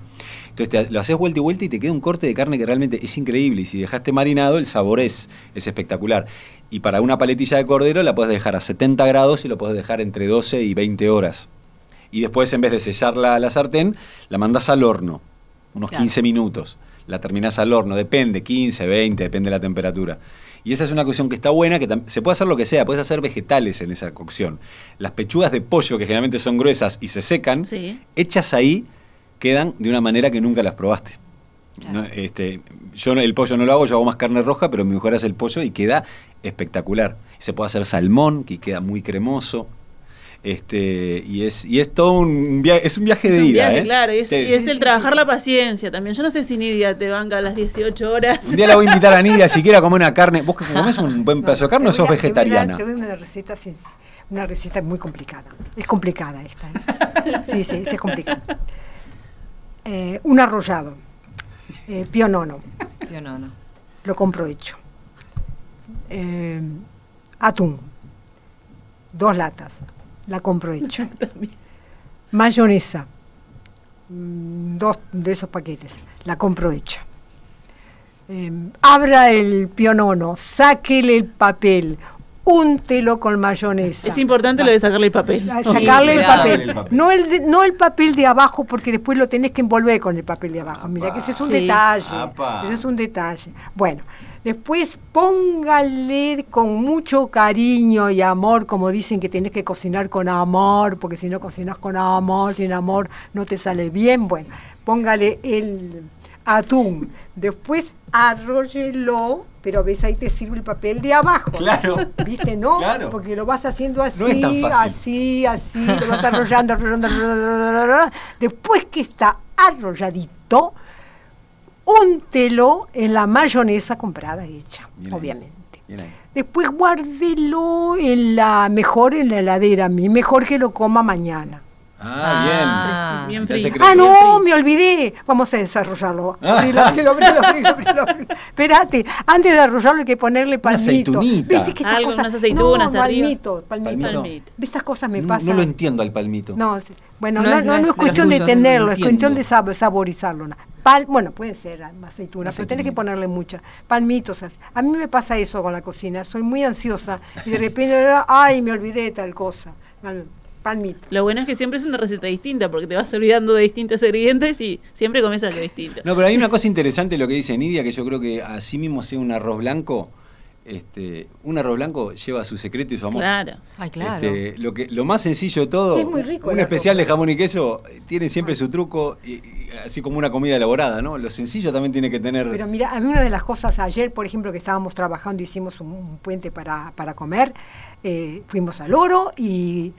Entonces, te- lo haces vuelta y vuelta y te queda un corte de carne que realmente es increíble. Y si dejaste marinado, el sabor es, es espectacular. Y para una paletilla de cordero la puedes dejar a 70 grados y lo puedes dejar entre 12 y 20 horas. Y después, en vez de sellar la, la sartén, la mandás al horno, unos Claro. 15 minutos. La terminás al horno, depende, 15, 20, depende de la temperatura. Y esa es una cocción que está buena, que se puede hacer lo que sea, puedes hacer vegetales en esa cocción. Las pechugas de pollo, que generalmente son gruesas y se secan, Sí. hechas ahí, quedan de una manera que nunca las probaste. Claro. No, este, yo el pollo no lo hago, yo hago más carne roja, pero mi mujer hace el pollo y queda espectacular. Se puede hacer salmón, que queda muy cremoso. Este, y es, y es todo un viaje, es un viaje de Es un ida, viaje, ¿eh? Claro, y es, Sí. y es Sí, el sí, trabajar sí. la paciencia también. Yo no sé si Nidia te banca a las 18 horas. Un día la voy a invitar a Nidia si quiere a comer una carne. ¿Vos que [LAUGHS] comés un buen pedazo de carne o sos voy te voy a vegetariana? Te doy una receta, sin- una receta muy complicada. Es complicada esta. ¿eh? [LAUGHS] Sí, sí, esta es complicada. Eh, un arrollado, eh, pionono, Yo no, no. lo compro hecho. Eh, atún, dos latas, la compro hecho. [LAUGHS] Mayonesa, mm, dos de esos paquetes, la compro hecha. Eh, abra el pionono, sáquele el papel, úntelo con mayonesa. Es importante lo de sacarle el papel. Ah, Sacarle el papel. El papel. No, el de- no el papel de abajo, porque después lo tenés que envolver con el papel de abajo. Mira que ese es un Sí. detalle. Apa. Ese es un detalle. Bueno, después póngale con mucho cariño y amor, como dicen que tenés que cocinar con amor, porque si no cocinas con amor, sin amor, no te sale bien. Bueno, póngale el atún. Después arróllelo, pero ves ahí te sirve el papel de abajo. Claro. ¿Viste, no? Claro. Porque lo vas haciendo así, No así, así, lo vas arrollando, arrollando, arrollando. Después que está arrolladito, úntelo en la mayonesa comprada hecha, Bien ahí. obviamente. Bien ahí. Después guárdelo en la mejor en la heladera, a mí mejor que lo coma mañana. Ah, Ah, bien. bien frío. Ah, Bien no, frío. me olvidé. Vamos a desarrollarlo. Ah. Espérate, antes de arrollarlo hay que ponerle palmito. aceitunita. ¿Ves que estas Algo, cosas- unas aceitunas no, palmito, palmito. Palmito. Palmito. Estas cosas me No, pasan. no lo entiendo al palmito. No, bueno, No no, es- no, no no es es de cuestión de tuyos. tenerlo, No es cuestión de saborizarlo. Pal, bueno, puede ser ah, aceitunas, pero tenés que ponerle muchas. Palmitos. así. A mí me pasa eso con la cocina. Soy muy ansiosa y de repente, [LAUGHS] ay, me olvidé de tal cosa. Palmito. Lo bueno es que siempre es una receta distinta porque te vas olvidando de distintos ingredientes y siempre comes algo distinto. No, pero hay una cosa interesante lo que dice Nidia, que yo creo que así mismo sea un arroz blanco, este, un arroz blanco lleva su secreto y su amor. Claro. Ay, claro. Este, lo, que, lo más sencillo de todo, Es muy rico un especial de jamón y queso eh, tiene siempre su truco, y- y así como una comida elaborada, ¿no? Lo sencillo también tiene que tener... Pero mira, a mí una de las cosas, ayer, por ejemplo, que estábamos trabajando, hicimos un, un puente para, para comer, eh, fuimos al oro y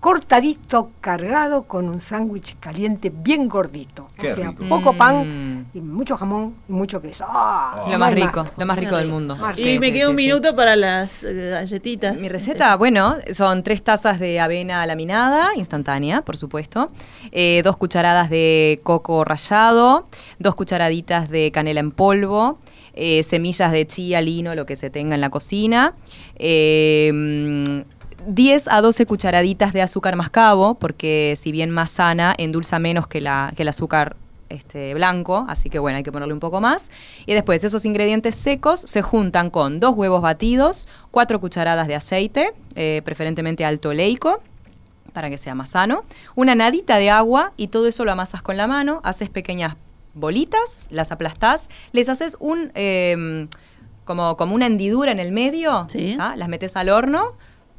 cortadito, cargado con un sándwich caliente bien gordito. Qué o sea, rico. poco Mm. pan y mucho jamón y mucho queso. ¡Ah! Lo No más rico, lo más rico del mundo. Más Y Sí, me sí, queda un sí, sí. minuto para las eh, galletitas. Mi receta, bueno, son tres tazas de avena laminada, instantánea, por supuesto, eh, dos cucharadas de coco rallado, dos cucharaditas de canela en polvo, eh, semillas de chía, lino, lo que se tenga en la cocina, eh, mm, 10 a 12 cucharaditas de azúcar mascabo, porque si bien más sana, endulza menos que, la, que el azúcar este, blanco, así que bueno, hay que ponerle un poco más. Y después esos ingredientes secos se juntan con dos huevos batidos, cuatro cucharadas de aceite, eh, preferentemente alto oleico, para que sea más sano, una nadita de agua y todo eso lo amasas con la mano, haces pequeñas bolitas, las aplastás, les haces un... em, como, como una hendidura en el medio, Sí. ¿ah? las metes al horno,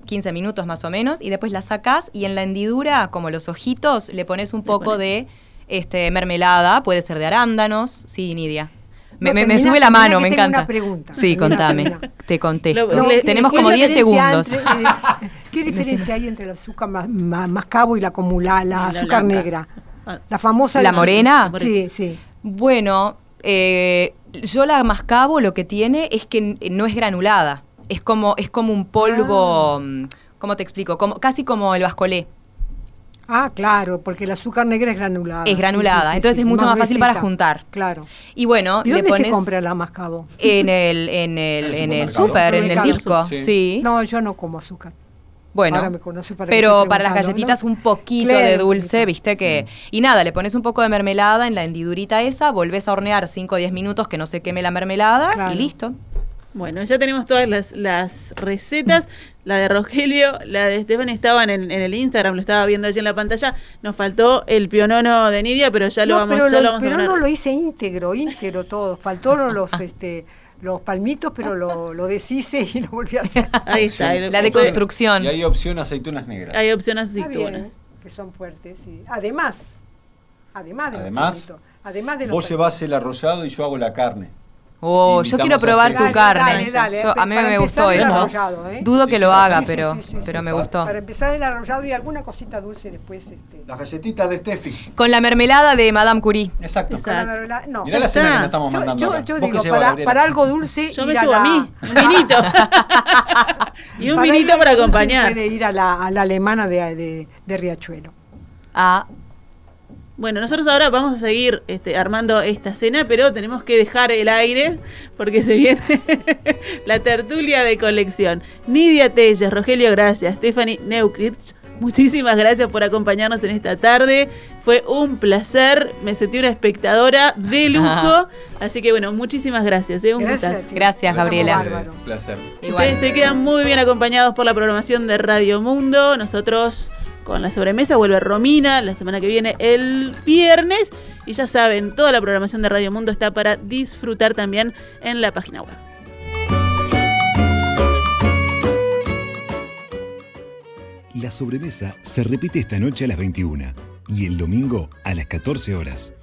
15 minutos más o menos, y después las sacás y en la hendidura, como los ojitos, le pones un Le poco de este, mermelada, puede ser de arándanos, sí, Nidia. Me, No, me- me termina- sube la mano, que me tengo encanta. una pregunta. Sí, Termina, contame, termina. te contesto. Tenemos ¿qué como 10 diferencia segundos. entre, eh, ¿Qué diferencia hay entre el azúcar ma- ma- mascabo y la comula, la, la azúcar blanca. negra? Ah. La famosa... ¿La morena? Sí, sí. Bueno, eh, Yo la mascabo, lo que tiene es que no es granulada. Es como, es como un polvo. mm, ¿Cómo te explico? Como, casi como el bascolé. Ah, claro, porque el azúcar negra es granulada. Es granulada, entonces es mucho más fácil para juntar. Claro. Y bueno, ¿Y le pones se compra la mascabo? en el, en el, En el en el supermercado. súper, en el disco. Sí. Sí. No, yo no como azúcar. Bueno, Ahora me conoce para pero para las galletitas ¿no? un poquito Claro, de dulce, viste que... Y nada, le pones un poco de mermelada en la hendidurita esa, volvés a hornear 5 o 10 minutos que no se queme la mermelada Claro. y listo. Bueno, ya tenemos todas las, las recetas. La de Rogelio, la de Estefan estaban en, en el Instagram, lo estaba viendo allí en la pantalla. Nos faltó el pionono de Nidia, pero ya lo no, vamos, pero, ya lo- lo vamos a pero poner. no lo hice íntegro, íntegro todo. Faltaron los [LAUGHS] este los palmitos, pero lo, lo deshice y lo volví a hacer. [LAUGHS] Ahí está. Sí. La deconstrucción. Y hay opción aceitunas negras. Hay opciones Está bien, aceitunas. que son fuertes, sí. Además, además de los Además, palmitos, además de los Vos palmitos. llevás el arrollado y yo hago la carne. Oh, yo quiero probar tu Dale, carne. dale, dale, Yo- a mí para me gustó eso. arrollado, ¿eh? Dudo Sí, que sí, lo sí, haga, sí, pero, sí, sí, pero sí, me sí. gustó. Para empezar el arrollado y alguna cosita dulce después. Este, Las galletitas de Steffi. Con la mermelada de Madame Curie. Exacto. con la mermelada- no. Mirá la cena que nos estamos Yo, mandando yo- acá. yo ¿Vos qué digo, para, algo dulce. Yo me a subo a la- mí, un [LAUGHS] vinito. [LAUGHS] y un para vinito para acompañar. Puede ir a la, a la alemana de, de, de Riachuelo. Ah, Bueno, nosotros ahora vamos a seguir este, armando esta cena, pero tenemos que dejar el aire porque se viene [LAUGHS] la tertulia de colección. Nidia Telles, Rogelio, gracias. Stephanie Neukritz, muchísimas gracias por acompañarnos en esta tarde. Fue un placer, me sentí una espectadora de [LAUGHS] lujo. Así que bueno, muchísimas gracias. ¿eh? Un Gracias. Gracias, Gabriela. Eh, placer. igual. Ustedes se quedan muy bien acompañados por la programación de Radio Mundo. Nosotros con la sobremesa vuelve Romina la semana que viene el viernes. Y ya saben, toda la programación de Radio Mundo está para disfrutar también en la página web. La sobremesa se repite esta noche a las 21 y el domingo a las 14 horas